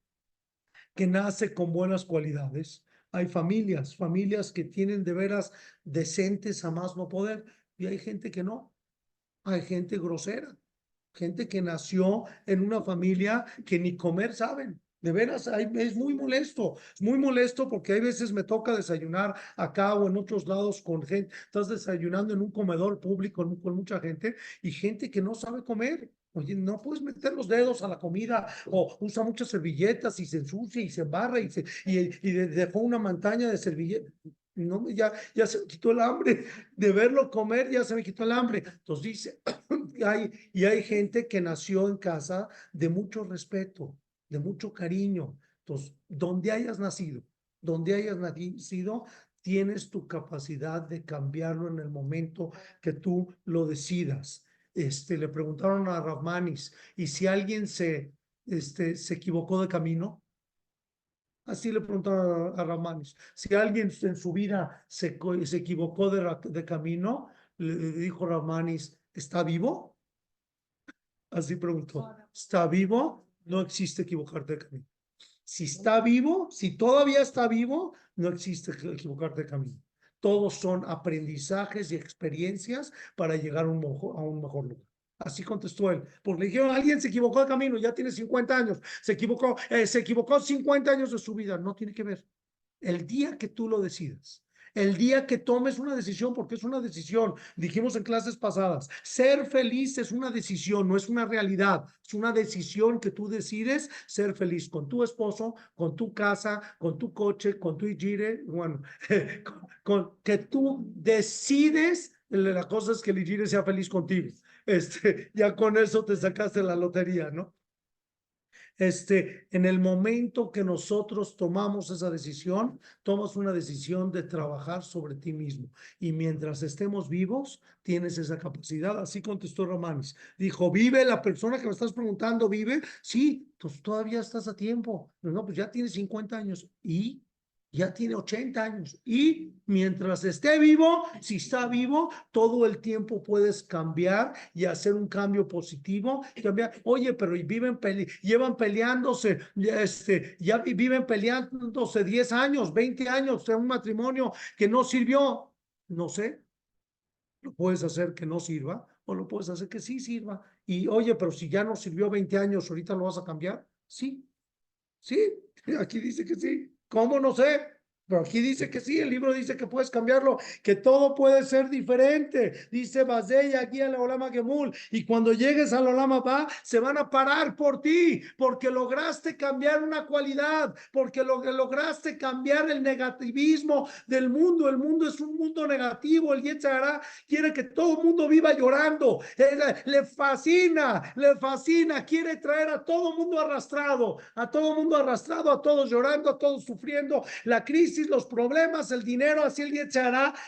que nace con buenas cualidades, hay familias, familias que tienen de veras decentes a más no poder, y hay gente que no. Hay gente grosera, gente que nació en una familia que ni comer saben. De veras, es muy molesto, es muy molesto porque hay veces me toca desayunar acá o en otros lados con gente, estás desayunando en un comedor público con mucha gente y gente que no sabe comer. Oye, no puedes meter los dedos a la comida o usa muchas servilletas y se ensucia y se embarra y, se, y, dejó una montaña de servilletas. No, ya, ya se me quitó el hambre de verlo comer, ya se me quitó el hambre. Entonces dice, hay, y hay gente que nació en casa de mucho respeto, de mucho cariño. Entonces, donde hayas nacido, donde hayas nacido, tienes tu capacidad de cambiarlo en el momento que tú lo decidas. Este, le preguntaron a Rahmanis, ¿y si alguien se, este, se equivocó de camino? Así le preguntaron a, Rahmanis. Si alguien en su vida se, se equivocó de, de camino, le dijo Rahmanis, ¿está vivo? Así preguntó, ¿está vivo? No existe equivocarte de camino. Si está vivo, si todavía está vivo, no existe equivocarte de camino. Todos son aprendizajes y experiencias para llegar a un, a un mejor lugar. Así contestó él. Porque le dijeron, alguien se equivocó de camino, ya tiene 50 años, se equivocó, eh, se equivocó 50 años de su vida. No tiene que ver. El día que tú lo decidas, el día que tomes una decisión, porque es una decisión, dijimos en clases pasadas, ser feliz es una decisión, no es una realidad, es una decisión que tú decides ser feliz con tu esposo, con tu casa, con tu coche, con tu gire, bueno, con, que tú decides, la cosa es que el gire sea feliz contigo. Este, ya con eso te sacaste la lotería, ¿no? Este, en el momento que nosotros tomamos esa decisión, tomas una decisión de trabajar sobre ti mismo. Y mientras estemos vivos, tienes esa capacidad. Así contestó Romanis. Dijo, ¿vive la persona que me estás preguntando? ¿Vive? Sí, pues todavía estás a tiempo. No, pues ya tienes 50 años. ¿Y? Ya tiene 80 años y mientras esté vivo, si está vivo, todo el tiempo puedes cambiar y hacer un cambio positivo. Cambiar. Oye, pero viven llevan peleándose, este, ya viven peleándose 10 años, 20 años en un matrimonio que no sirvió. No sé, lo puedes hacer que no sirva o lo puedes hacer que sí sirva. Y oye, pero si ya no sirvió 20 años, ¿ahorita lo vas a cambiar? Sí, sí, aquí dice que sí. ¿Cómo no sé? Pero aquí dice que sí, el libro dice que puedes cambiarlo, que todo puede ser diferente. Dice Bazeya aquí al Olama Gemul. Y cuando llegues al Olama Va, se van a parar por ti, porque lograste cambiar una cualidad, porque lo, lograste cambiar el negativismo del mundo. El mundo es un mundo negativo. El Yetzirah quiere que todo el mundo viva llorando. le fascina, le fascina. Quiere traer a todo el mundo arrastrado, a todo el mundo arrastrado, a todos llorando, a todos sufriendo la crisis los problemas, el dinero, así el día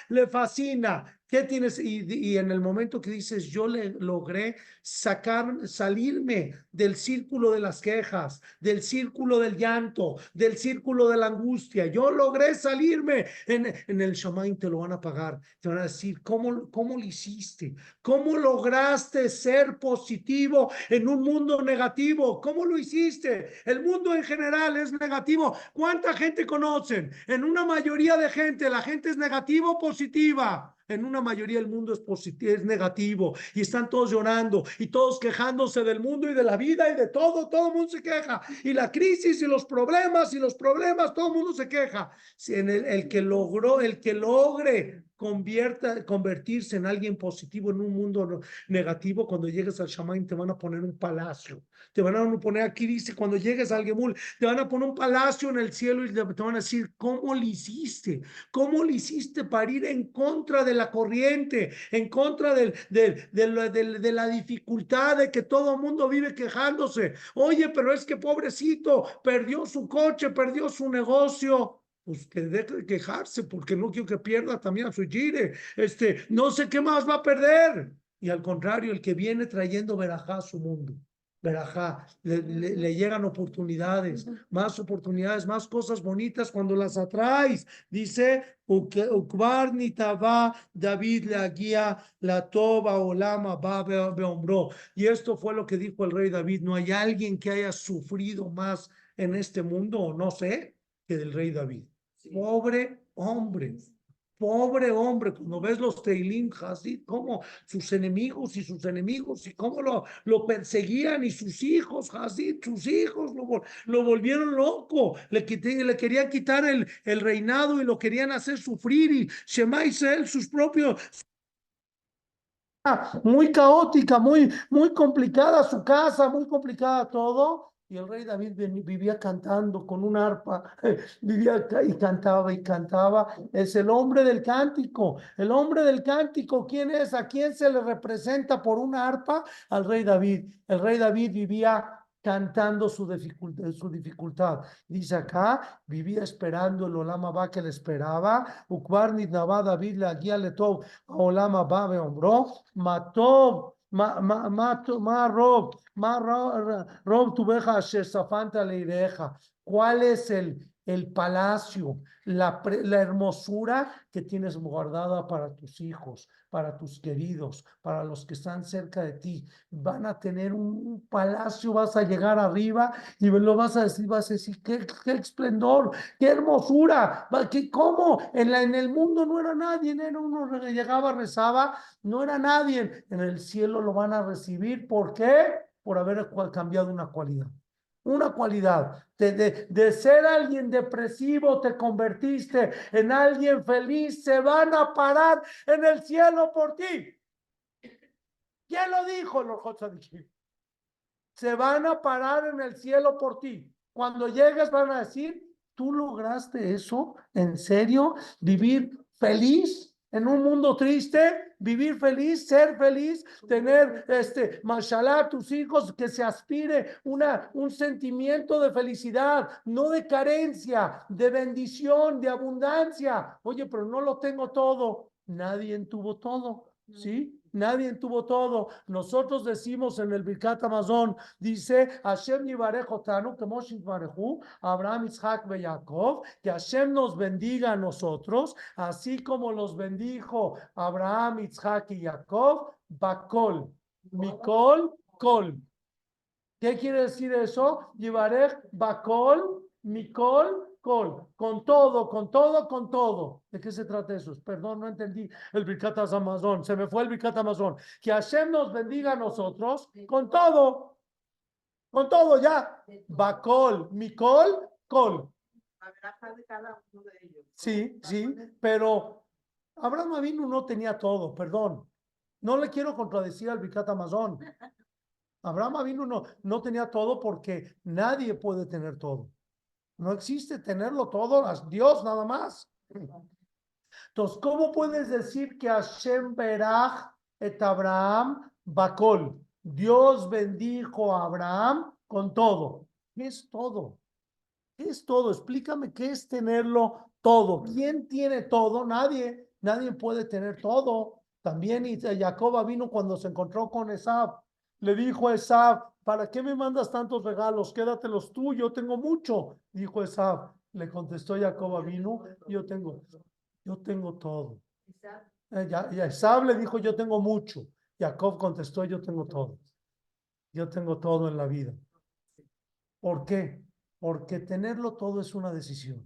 le fascina. ¿Qué tienes? Y, en el momento que dices, yo le logré sacar, salirme del círculo de las quejas, del círculo del llanto, del círculo de la angustia, yo logré salirme. En, en el Shamaim te lo van a pagar. Te van a decir, ¿cómo, ¿cómo lo hiciste? ¿Cómo lograste ser positivo en un mundo negativo? ¿Cómo lo hiciste? El mundo en general es negativo. ¿Cuánta gente conocen? En una mayoría de gente, la gente es negativa o positiva. En una mayoría el mundo es positivo, es negativo y están todos llorando y todos quejándose del mundo y de la vida y de todo, todo el mundo se queja. Y la crisis y los problemas y los problemas, todo el mundo se queja. Si en el, el que logró, el que logre convierta, convertirse en alguien positivo en un mundo negativo, cuando llegues al Shamaim te van a poner un palacio. Te van a poner, aquí dice, cuando llegues al Gemul, te van a poner un palacio en el cielo y te van a decir, ¿cómo lo hiciste? ¿Cómo lo hiciste para ir en contra de la corriente, en contra del, de la dificultad de que todo el mundo vive quejándose? Oye, pero es que pobrecito, perdió su coche, perdió su negocio pues que deje de quejarse porque no quiero que pierda también a su gire. Este, no sé qué más va a perder. Y al contrario, el que viene trayendo verajá a su mundo. Verajá, le, le, llegan oportunidades, más oportunidades, más cosas bonitas cuando las atraes. Dice, Ukbar David le guía la toba olama va beombró. Y esto fue lo que dijo el rey David. No hay alguien que haya sufrido más en este mundo, o no sé, que del rey David. Pobre hombre, pobre hombre, cuando ves los Teilim así como sus enemigos y sus enemigos y cómo lo, lo perseguían y sus hijos, así sus hijos lo, lo volvieron loco, le, le querían quitar el, el reinado y lo querían hacer sufrir y Shema Israel, sus propios muy caótica, muy, muy complicada su casa, muy complicada todo. Y el rey David vivía cantando con un arpa, vivía y cantaba y cantaba. Es el hombre del cántico. El hombre del cántico, ¿quién es? ¿A quién se le representa por una arpa? Al rey David. El rey David vivía cantando su dificultad, su. Dice acá, vivía esperando el Olama Ba que le esperaba. Ukbarnit Nabá David la guía le tov Olama Ba hombro. Mató, ma, ma, ma, ma, rob, ma, rob tu beja, safanta le ireja. ¿Cuál es el, palacio, la, la hermosura que tienes guardada para tus hijos, para tus queridos, para los que están cerca de ti. Van a tener un palacio, vas a llegar arriba y lo vas a decir, vas a decir, qué, qué esplendor, qué hermosura, ¿Qué, ¿cómo? En, la, en el mundo no era nadie, era uno llegaba, rezaba, no era nadie. En el cielo lo van a recibir, ¿por qué? Por haber cambiado una cualidad una cualidad. De, de, ser alguien depresivo te convertiste en alguien feliz. Se van a parar en el cielo por ti. ¿Quién lo dijo, los Se van a parar en el cielo por ti. Cuando llegues van a decir, ¿tú lograste eso? ¿En serio? ¿Vivir feliz? En un mundo triste, vivir feliz, ser feliz, tener, este, mashallah, tus hijos, que se aspire una, un sentimiento de felicidad, no de carencia, de bendición, de abundancia. Oye, pero no lo tengo todo. Nadie tuvo todo, ¿sí? Nadie tuvo todo. Nosotros decimos en el Birkat Amazon, dice Hashem Tanu, que Moshe Abraham, Isaac, Jacob, que Hashem nos bendiga a nosotros, así como los bendijo Abraham, Isaac y Jacob, Bakol, Mikol, Kol. ¿Qué quiere decir eso? Yivarech, Bakol, Mikol, con todo, con todo, con todo. ¿De qué se trata eso? Perdón, no entendí el Birkat Amazon, se me fue el Birkat Amazon. Que Hashem nos bendiga a nosotros con todo, con todo ya. Bacol, Mikol, Col. Sí, sí, pero Abraham Avinu no tenía todo, perdón. No le quiero contradecir al Birkat Amazon. Abraham Avinu no, no tenía todo porque nadie puede tener todo. No existe tenerlo todo, Dios nada más. Entonces, ¿cómo puedes decir que Hashem Berach et Abraham Bakol? Dios bendijo a Abraham con todo. ¿Qué es todo? ¿Qué es todo? Explícame qué es tenerlo todo. ¿Quién tiene todo? Nadie. Nadie puede tener todo. También Jacob vino cuando se encontró con Esab. Le dijo a Esab, ¿para qué me mandas tantos regalos? Quédatelos tú, yo tengo mucho. Dijo Esab, le contestó Jacob vino, yo tengo, yo tengo todo. Eh, y Esab le dijo, yo tengo mucho. Jacob contestó, yo tengo todo. Yo tengo todo en la vida. ¿Por qué? Porque tenerlo todo es una decisión.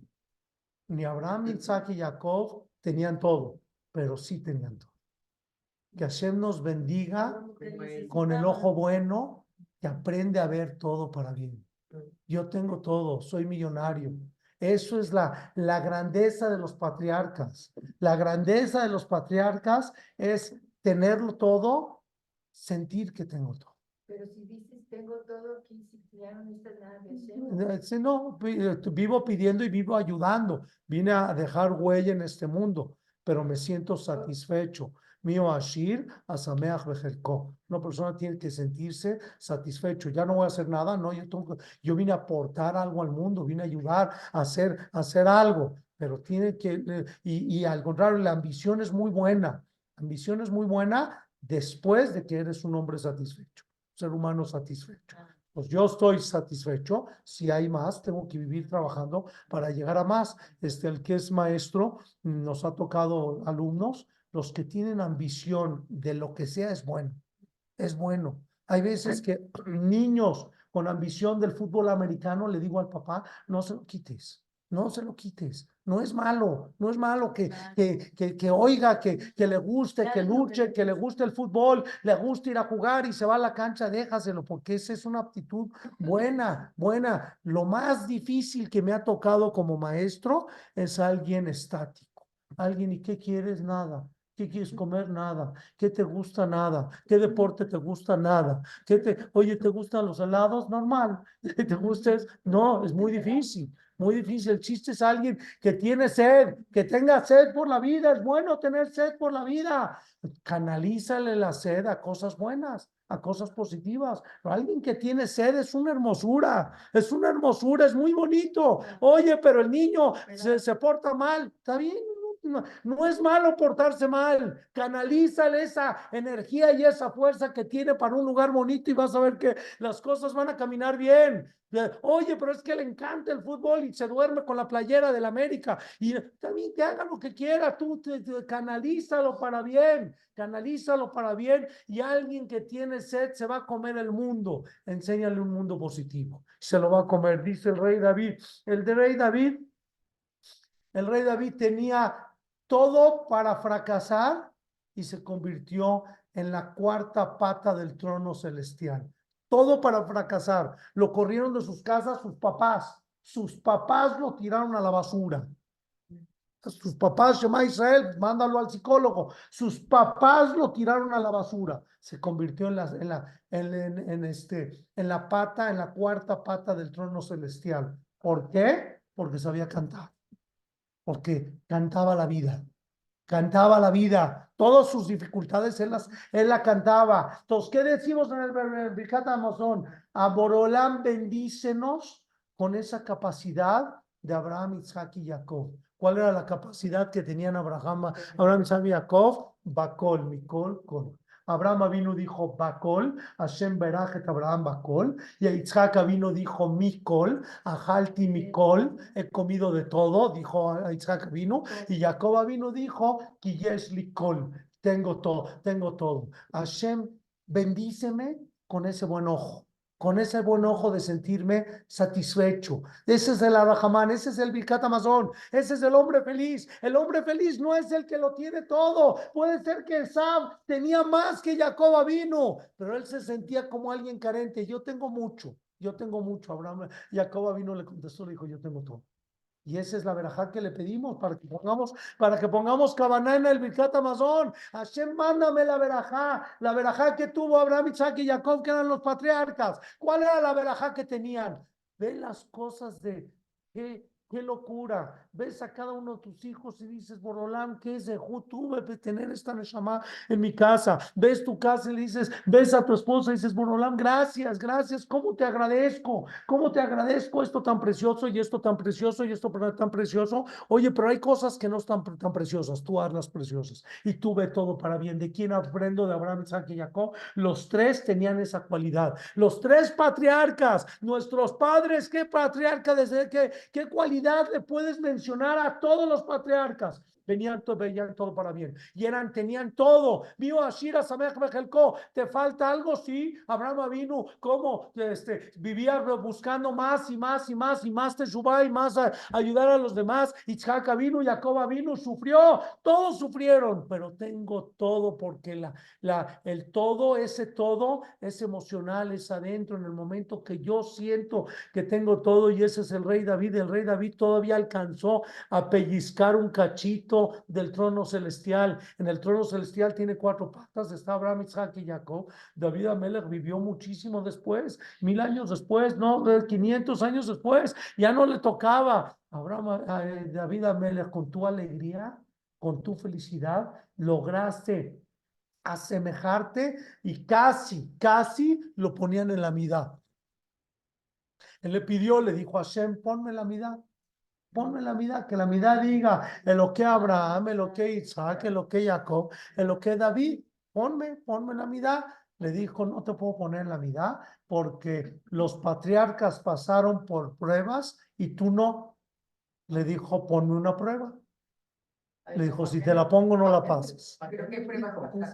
Ni Abraham, Isaac y Jacob tenían todo, pero sí tenían todo. Que Hashem nos bendiga con el ojo bueno que aprende a ver todo para bien. Yo tengo todo, soy millonario. Eso es la, la grandeza de los patriarcas. La grandeza de los patriarcas es tenerlo todo, sentir que tengo todo. Pero si dices tengo todo, ya no necesitas nada de No, vivo pidiendo y vivo ayudando. Vine a dejar huella en este mundo, pero me siento satisfecho. Mío Ashir, Asameach Bejerko. Una persona tiene que sentirse satisfecho. Ya no voy a hacer nada, no, yo, tengo, yo vine a aportar algo al mundo, vine a ayudar a hacer, a hacer algo, pero tiene que, y, y al contrario, la ambición es muy buena. La ambición es muy buena después de que eres un hombre satisfecho, ser humano satisfecho. Pues yo estoy satisfecho. Si hay más, tengo que vivir trabajando para llegar a más. Este, el que es maestro, nos ha tocado alumnos los que tienen ambición de lo que sea es bueno, es bueno. Hay veces que niños con ambición del fútbol americano le digo al papá, no se lo quites, no se lo quites. No es malo, no es malo que, que, que, que oiga, que, que le guste, que luche, que le guste el fútbol, le guste ir a jugar y se va a la cancha, déjaselo, porque esa es una aptitud buena, buena. Lo más difícil que me ha tocado como maestro es alguien estático. Alguien, ¿y qué quieres? Nada ¿Qué quieres comer? Nada. ¿Qué te gusta? Nada. ¿Qué deporte te gusta? Nada. ¿Qué te, oye, ¿te gustan los helados? Normal. ¿Te gustes? No, es muy difícil. Muy difícil. El chiste es alguien que tiene sed, que tenga sed por la vida. Es bueno tener sed por la vida. Canalízale la sed a cosas buenas, a cosas positivas. Pero alguien que tiene sed es una hermosura. Es una hermosura, es muy bonito. Oye, pero el niño se, se porta mal. Está bien, no, es malo portarse mal. Canalízale esa energía y esa fuerza que tiene para un lugar bonito y vas a ver que las cosas van a caminar bien. Oye, pero es que le encanta el fútbol y se duerme con la playera del América. Y también que haga lo que quiera, tú te, canalízalo para bien, canalízalo para bien. Y alguien que tiene sed se va a comer el mundo. Enséñale un mundo positivo. Se lo va a comer, dice el rey David. El de rey David, el rey David tenía todo para fracasar y se convirtió en la cuarta pata del trono celestial. Todo para fracasar. Lo corrieron de sus casas sus papás. Sus papás lo tiraron a la basura. Sus papás, Shema Israel, mándalo al psicólogo. Sus papás lo tiraron a la basura. Se convirtió en la, en la, en, en, este, en la pata, en la cuarta pata del trono celestial. ¿Por qué? Porque sabía cantar porque cantaba la vida, cantaba la vida, todas sus dificultades él las, él la cantaba. Entonces, ¿qué decimos en el Birkat Amazon? A Borolán bendícenos con esa capacidad de Abraham, Isaac y Jacob. ¿Cuál era la capacidad que tenían Abraham, Abraham, Isaac y Jacob? Bacol, Mikol, Kol. Abraham vino dijo Bacol, Hashem Berachet Abraham Bacol, y a Yitzhak vino dijo Mikol, Ajalti Mikol, he comido de todo, dijo a Yitzhak vino, y Jacob vino dijo Kiyesh Likol, tengo todo, tengo todo. Hashem, bendíceme con ese buen ojo con ese buen ojo de sentirme satisfecho. Ese es el Arahamán, ese es el Birkat Amazon, ese es el hombre feliz. El hombre feliz no es el que lo tiene todo. Puede ser que Sab tenía más que Jacob vino, pero él se sentía como alguien carente. Yo tengo mucho, yo tengo mucho. Abraham, Jacob vino le contestó, le dijo, yo tengo todo. Y esa es la verajá que le pedimos para que pongamos, para que pongamos en el Birkat Amazon. Hashem, mándame la verajá, la verajá que tuvo Abraham, Isaac y Jacob, que eran los patriarcas. ¿Cuál era la verajá que tenían? Ve las cosas de Qué locura. Ves a cada uno de tus hijos y dices, Borolán, ¿qué es de Tuve que tener esta Neshama en mi casa. Ves tu casa y le dices, ves a tu esposa y dices, Borolán, gracias, gracias. ¿Cómo te agradezco? ¿Cómo te agradezco esto tan precioso y esto tan precioso y esto tan precioso? Oye, pero hay cosas que no están tan preciosas. Tú hazlas preciosas. Y tú ve todo para bien. ¿De quién aprendo? De Abraham, Isaac y Jacob. Los tres tenían esa cualidad. Los tres patriarcas, nuestros padres, ¿qué patriarca desde qué, qué cualidad? le puedes mencionar a todos los patriarcas venían, veían todo para bien. Y eran, tenían todo. Vio a Shira ¿te falta algo? Sí. Abraham vino, como este, vivía buscando más y más y más y más Teshuvah y más a, ayudar a los demás. Itzhak vino, Jacob vino, sufrió. Todos sufrieron, pero tengo todo porque la, la, el todo, ese todo es emocional, es adentro en el momento que yo siento que tengo todo y ese es el rey David. El rey David todavía alcanzó a pellizcar un cachito del trono celestial. En el trono celestial tiene cuatro patas, está Abraham, Isaac y Jacob. David Amelech vivió muchísimo después, mil años después, no, 500 años después, ya no le tocaba. Abraham, eh, David Amelech, con tu alegría, con tu felicidad, lograste asemejarte y casi, casi lo ponían en la mitad. Él le pidió, le dijo a Hashem, ponme la mitad ponme la vida, que la vida diga en lo que Abraham, en lo que Isaac, en lo que Jacob, en lo que David, ponme, ponme la vida. Le dijo, no te puedo poner la vida porque los patriarcas pasaron por pruebas y tú no. Le dijo, ponme una prueba. Le dijo, si te la pongo, no la pases.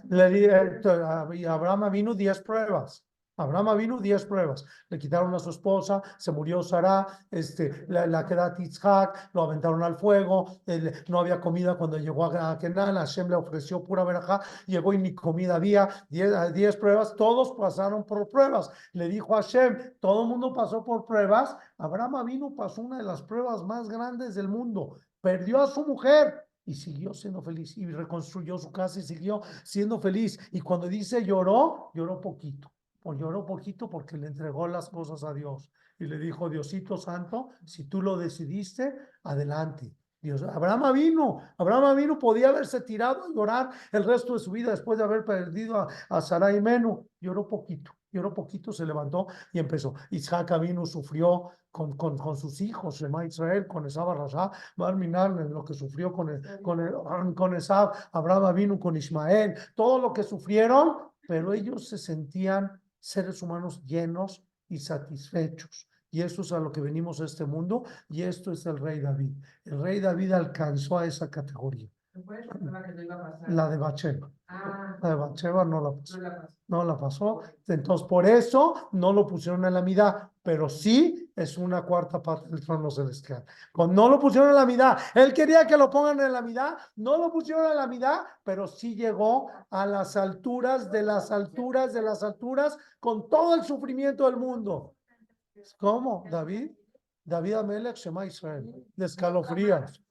Le dije, Abraham vino diez pruebas. Abraham vino 10 pruebas. Le quitaron a su esposa, se murió Sara, este, la, la queda Titzhak, lo aventaron al fuego, no había comida cuando llegó a Kenan, Hashem le ofreció pura verajá, llegó y ni comida había, 10 pruebas, todos pasaron por pruebas. Le dijo a Hashem, todo el mundo pasó por pruebas. Abraham vino pasó una de las pruebas más grandes del mundo. Perdió a su mujer, y siguió siendo feliz y reconstruyó su casa y siguió siendo feliz. Y cuando dice lloró, lloró poquito. O lloró poquito porque le entregó las cosas a Dios y le dijo, Diosito Santo, si tú lo decidiste, adelante. Dios, Abraham vino, Abraham vino, podía haberse tirado a llorar el resto de su vida después de haber perdido a, a Sarai Menú. Lloró poquito, lloró poquito, se levantó y empezó. Isaac vino, sufrió con, con, con sus hijos, Shema Israel, con Esab Rasha, Barminan, en lo que sufrió con, el, con, el, con Esab, Abraham vino con Ismael, todo lo que sufrieron, pero ellos se sentían seres humanos llenos y satisfechos. Y eso es a lo que venimos a este mundo, y esto es el rey David. El rey David alcanzó a esa categoría. La de Bacheva. Ah, La de Bacheva no la pasó. no la pasó. No la pasó. Entonces, por eso no lo pusieron en la mitad, pero sí es una cuarta parte del trono celestial. No lo pusieron en la mitad, él quería que lo pongan en la mitad, no lo pusieron en la mitad, pero sí llegó a las alturas de las alturas de las alturas con todo el sufrimiento del mundo. ¿Cómo? David, David Amelech, Shema Israel, de escalofríos.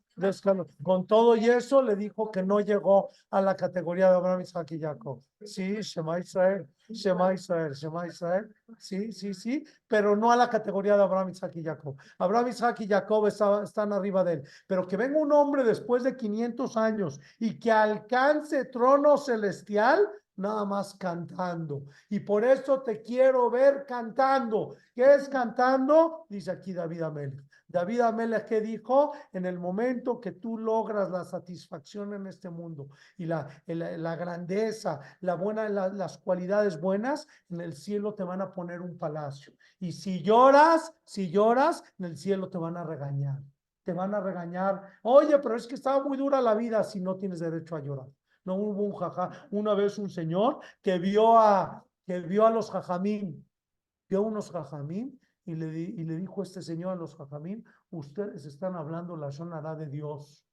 Con todo y eso le dijo que no llegó a la categoría de Abraham, Isaac y Jacob. Sí, Shema Israel, Shema Israel, Shema Israel. Sí, sí, sí, pero no a la categoría de Abraham, Isaac y Jacob. Abraham, Isaac y Jacob está- están arriba de él. Pero que venga un hombre después de 500 años y que alcance trono celestial, nada más cantando. Y por eso te quiero ver cantando. ¿Qué es cantando? Dice aquí David Amelech. David Amelech, ¿qué dijo? En el momento que tú logras la satisfacción en este mundo y la, la grandeza, la buena, la- las cualidades buenas, en el cielo te van a poner un palacio. Y si lloras, si lloras, en el cielo te van a regañar. Te van a regañar. Oye, pero es que estaba muy dura la vida si no tienes derecho a llorar. No hubo un jaja, una vez un señor que vio a, que vio a los jajamín, vio unos jajamín y le, di- y le dijo este señor a los jajamín, ustedes están hablando la sonará de Dios.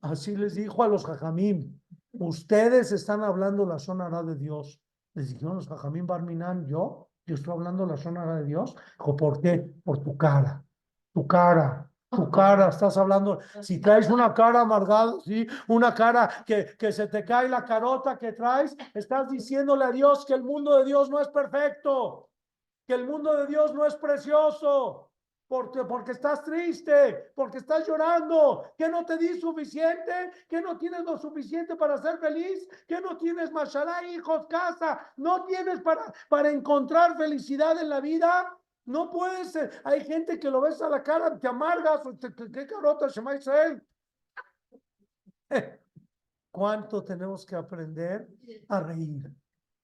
Así les dijo a los jajamín, ustedes están hablando la sonará de Dios. Les dijeron los jajamín Barminan, yo, yo estoy hablando la sonará de Dios. Dijo, ¿por qué? Por tu cara, tu cara. Tu cara, estás hablando, si traes una cara amargada, sí, una cara que, que se te cae la carota que traes, estás diciéndole a Dios que el mundo de Dios no es perfecto, que el mundo de Dios no es precioso, porque, porque estás triste, porque estás llorando, que no te di suficiente, que no tienes lo suficiente para ser feliz, que no tienes mashallah, hijos, casa, no tienes para, para encontrar felicidad en la vida. No puedes, ser- hay gente que lo ves a la cara, te amargas, qué carota, Shema Israel. ¿Cuánto tenemos que aprender a reír,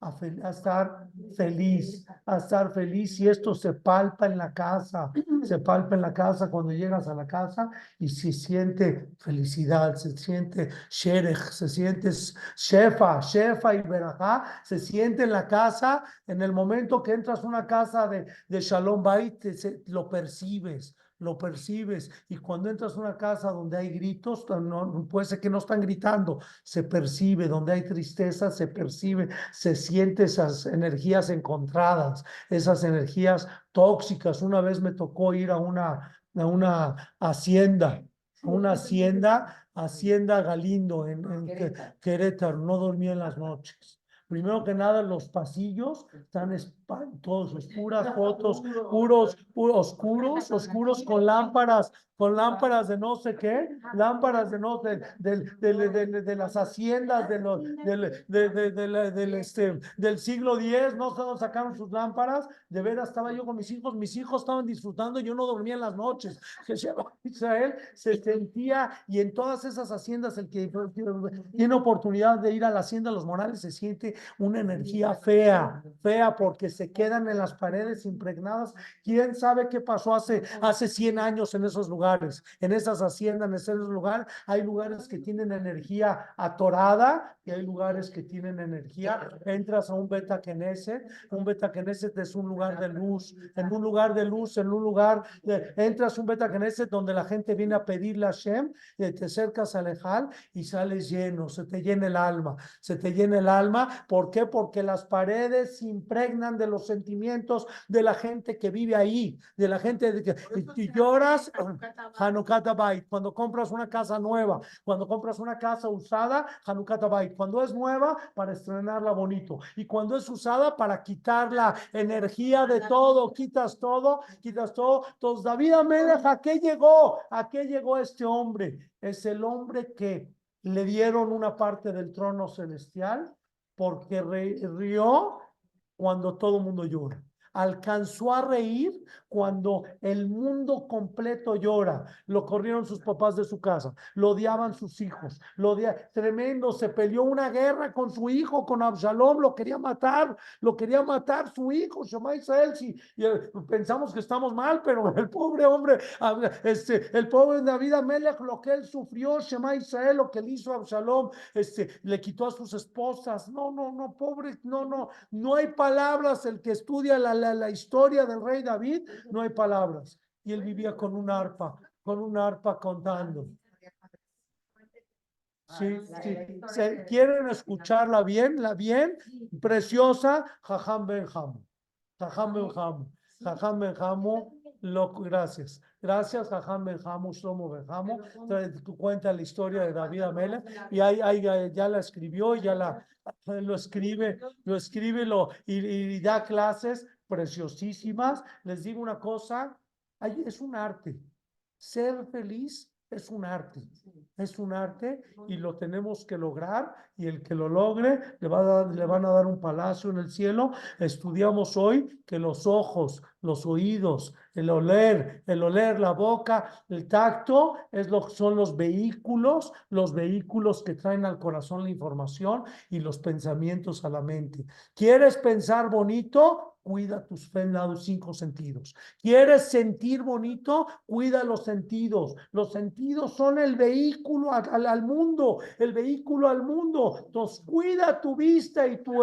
a, fel- a estar feliz, a estar feliz? Y esto se palpa en la casa, se palpa en la casa cuando llegas a la casa y se siente felicidad, se siente sherech, se siente shefa, shefa y verajá, se siente en la casa, en el momento que entras a una casa de, de Shalom Bait, te- se- lo percibes, lo percibes. Y cuando entras a una casa donde hay gritos, no, puede ser que no están gritando, se percibe, donde hay tristeza, se percibe, se siente esas energías encontradas, esas energías tóxicas. Una vez me tocó ir a una, a una hacienda, a una hacienda, hacienda Galindo en, en Que- Querétaro. Querétaro, no dormía en las noches. Primero que nada, los pasillos están espantosos, puras fotos, puros, puros, oscuros, oscuros con lámparas, con lámparas de no sé qué, lámparas de no, de, del- de las haciendas de los, del, de, de- de este, del siglo X, no sé dónde sacaron sus lámparas, de veras estaba yo con mis hijos, mis hijos estaban disfrutando, yo no dormía en las noches. Israel se sentía, y en todas esas haciendas, el que tiene oportunidad de ir a la hacienda Los Morales se siente una energía fea, fea, porque se quedan en las paredes impregnadas. ¿Quién sabe qué pasó hace, hace 100 años en esos lugares, en esas haciendas, en esos lugares? Hay lugares que tienen energía atorada y hay lugares que tienen energía. Entras a un beta Knesset, un beta Knesset es un lugar de luz, en un lugar de luz, en un lugar de, entras a un beta Knesset donde la gente viene a pedirle a Shem, y te acercas al Ejal y sales lleno, se te llena el alma, se te llena el alma. ¿Por qué? Porque las paredes se impregnan de los sentimientos de la gente que vive ahí, de la gente de que y lloras. Hanukkah Bait. Cuando compras una casa nueva, cuando compras una casa usada, Hanukkah Bait. Cuando es nueva, para estrenarla bonito. Y cuando es usada, para quitar la energía de todo, quitas todo, quitas todo. Entonces, David Amelech, ¿a qué llegó? ¿A qué llegó este hombre? Es el hombre que le dieron una parte del trono celestial porque rió cuando todo el mundo llora alcanzó a reír cuando el mundo completo llora. Lo corrieron sus papás de su casa, lo odiaban sus hijos, lo tremendo, se peleó una guerra con su hijo, con Absalom, lo quería matar, lo quería matar su hijo, Shema Israel, si, y, pensamos que estamos mal, pero el pobre hombre, este, el pobre David Amelech, lo que él sufrió, Shema Israel, lo que le hizo Absalom, este, le quitó a sus esposas, no, no, no, pobre, no, no, no hay palabras, el que estudia la la, historia del rey David, no hay palabras. Y él vivía con un arpa, con un arpa contando. Sí, sí. ¿Se ¿Quieren escucharla bien? ¿La bien? Preciosa. Jajam Benjamo. Jajam Benjamo. Jajam Benjamo. Lo, gracias. Gracias, Jajam Benjamo, Shlomo Benjamo. Cuenta la historia de David Amela y ahí, ahí, ya la escribió, ya la lo escribe, lo escribe lo, y da clases preciosísimas. Les digo una cosa, es un arte. Ser feliz es un arte, es un arte y lo tenemos que lograr y el que lo logre le, va le van a dar un palacio en el cielo. Estudiamos hoy que los ojos, los oídos, el oler, el oler, la boca, el tacto es lo, son los vehículos, los vehículos que traen al corazón la información y los pensamientos a la mente. ¿Quieres pensar bonito? Cuida tus cinco sentidos. ¿Quieres sentir bonito? Cuida los sentidos. Los sentidos son el vehículo al, al mundo, el vehículo al mundo. Entonces, cuida tu vista y tu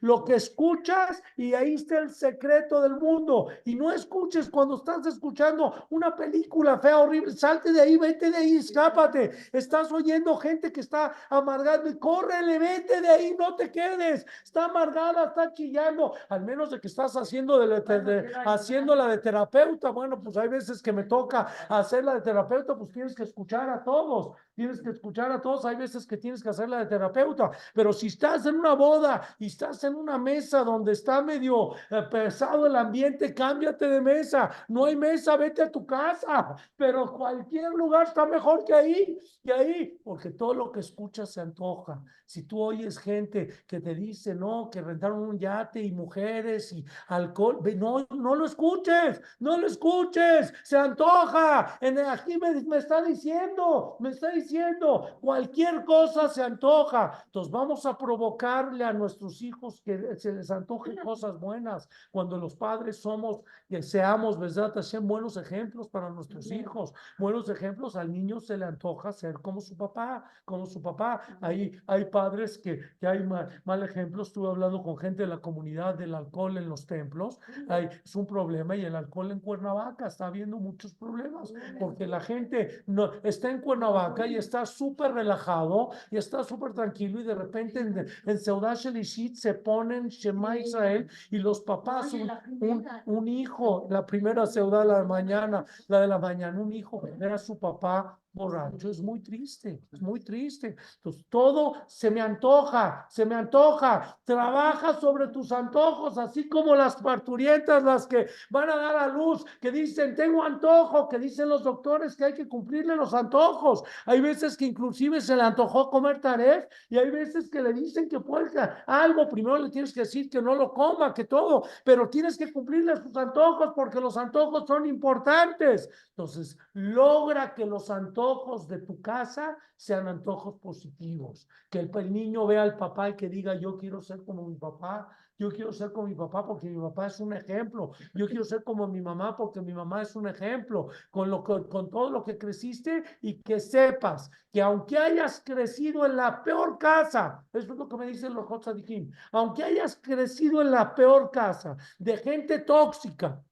lo que escuchas y ahí está el secreto del mundo. Y no escuches cuando estás escuchando una película fea, horrible. Salte de ahí, vete de ahí, escápate. Estás oyendo gente que está amargando y córrele, vete de ahí, no te quedes. Está amargada, está chillando. Al menos de que estás haciendo de, de, haciendo la de terapeuta, bueno, pues hay veces que me toca hacer la de terapeuta, pues tienes que escuchar a todos tienes que escuchar a todos, hay veces que tienes que hacerla de terapeuta, pero si estás en una boda y estás en una mesa donde está medio eh, pesado el ambiente, cámbiate de mesa, no hay mesa, vete a tu casa, pero cualquier lugar está mejor que ahí, que ahí, porque todo lo que escuchas se antoja. Si tú oyes gente que te dice, no, que rentaron un yate y mujeres y alcohol, no, no lo escuches, no lo escuches, se antoja. En, aquí me, me está diciendo, me está diciendo diciendo, cualquier cosa se antoja. Entonces vamos a provocarle a nuestros hijos que se les antojen cosas buenas. Cuando los padres somos, que seamos, ¿verdad? Sean buenos ejemplos para nuestros hijos. Buenos ejemplos, al niño se le antoja ser como su papá, como su papá. Hay, hay padres que, que hay mal, mal ejemplo. Estuve hablando con gente de la comunidad del alcohol en los templos. Hay, es un problema y el alcohol en Cuernavaca está habiendo muchos problemas porque la gente no está en Cuernavaca y está súper relajado y está súper tranquilo y de repente en, en Seudat se ponen Shema Israel y los papás, un, un, hijo, la primera Seudá de la mañana, la de la mañana, un hijo, era su papá borracho es muy triste, es muy triste. Entonces, todo se me antoja, se me antoja. Trabaja sobre tus antojos, así como las parturientas, las que van a dar a luz, que dicen, tengo antojo, que dicen los doctores que hay que cumplirle los antojos. Hay veces que inclusive se le antojó comer taref y hay veces que le dicen que puede algo, primero le tienes que decir que no lo coma, que todo, pero tienes que cumplirle sus antojos porque los antojos son importantes. Entonces, logra que los antojos de tu casa sean antojos positivos. Que el, niño vea al papá y que diga, yo quiero ser como mi papá, yo quiero ser como mi papá porque mi papá es un ejemplo. Yo quiero ser como mi mamá porque mi mamá es un ejemplo. Con, lo, con, con todo lo que creciste y que sepas que aunque hayas crecido en la peor casa, eso es lo que me dicen los Hotzadikim, aunque hayas crecido en la peor casa de gente tóxica,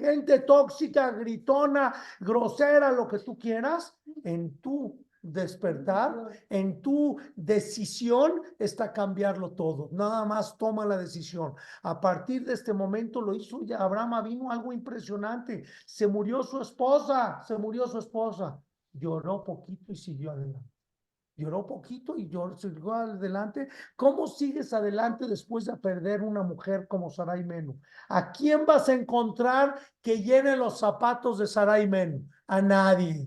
gente tóxica, gritona, grosera, lo que tú quieras, en tu despertar, en tu decisión está cambiarlo todo. Nada más toma la decisión. A partir de este momento lo hizo ya Abraham vino algo impresionante. Se murió su esposa, se murió su esposa. Lloró poquito y siguió adelante. Lloró poquito y lloró, siguió adelante. ¿Cómo sigues adelante después de perder una mujer como Sarai Menu? ¿A quién vas a encontrar que llene los zapatos de Sarai Menu? A nadie.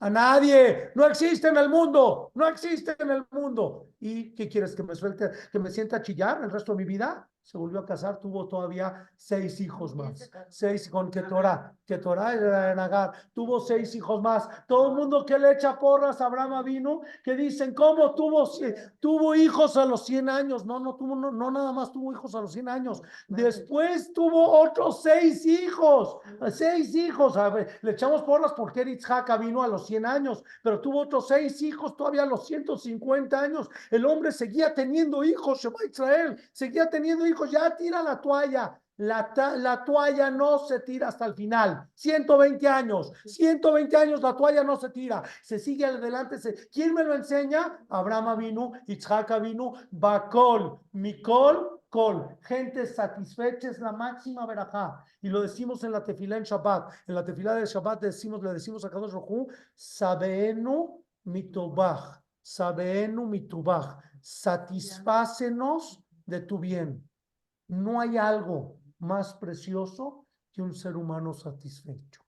A nadie. No existe en el mundo. No existe en el mundo. ¿Y qué quieres? ¿Que me suelte, que me sienta a chillar el resto de mi vida? Se volvió a casar, tuvo todavía seis hijos más. Seis con Ketorah. Ketorah era en Agar. Tuvo seis hijos más. Todo el mundo que le echa porras a Abraham vino, que dicen, ¿cómo tuvo, tuvo hijos a los 100 años? No, no tuvo, no, no nada más tuvo hijos a los 100 años. Después tuvo otros seis hijos. Seis hijos. A ver, le echamos porras porque era Itzhak vino a los 100 años, pero tuvo otros seis hijos todavía a los 150 años. El hombre seguía teniendo hijos, Shema Israel, seguía teniendo hijos. Ya tira la toalla. La, toalla no se tira hasta el final. 120 años, 120 años la toalla no se tira. Se sigue adelante. Se... ¿Quién me lo enseña? Abraham vino, Itzhak vino, Bacol, Mikol, Kol. Gente satisfecha es la máxima verajá. Y lo decimos en la tefilá en Shabbat. En la tefilá de Shabbat decimos, le decimos a Kadosh Rojú, Sabeenu mitobach, Sabeenu mitubach. Satisfácenos de tu bien. No hay algo más precioso que un ser humano satisfecho.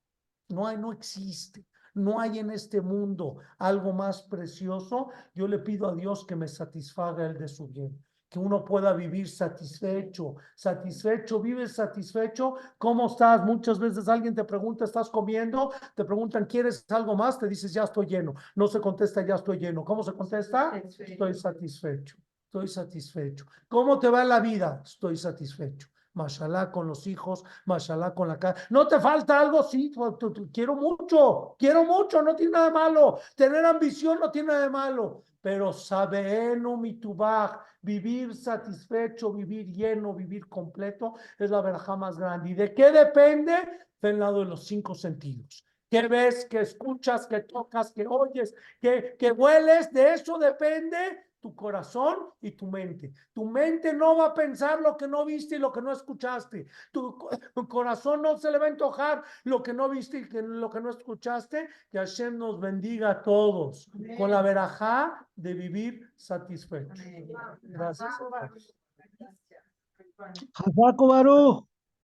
No hay, no existe. No hay en este mundo algo más precioso. Yo le pido a Dios que me satisfaga el de su bien. Que uno pueda vivir satisfecho, satisfecho, vives satisfecho. ¿Cómo estás? Muchas veces alguien te pregunta, ¿estás comiendo? Te preguntan, ¿quieres algo más? Te dices, ya estoy lleno. No se contesta, ya estoy lleno. ¿Cómo se contesta? Estoy satisfecho. Estoy satisfecho. ¿Cómo te va la vida? Estoy satisfecho. Mashallah con los hijos, mashallah con la casa. ¿No te falta algo? Sí, quiero mucho, quiero mucho, no tiene nada malo. Tener ambición no tiene nada malo. Pero sabeenu mitubaj, vivir satisfecho, vivir lleno, vivir completo, es la verja más grande. ¿Y de qué depende? Del lado de los cinco sentidos. ¿Qué ves, que escuchas, que tocas, que oyes, que, que hueles? De eso depende tu corazón y tu mente. Tu mente no va a pensar lo que no viste y lo que no escuchaste. Tu, co- tu corazón no se le va a antojar lo que no viste y que, lo que no escuchaste. Que Hashem nos bendiga a todos con la verajá de vivir satisfechos. Gracias. Jazaco Baruch.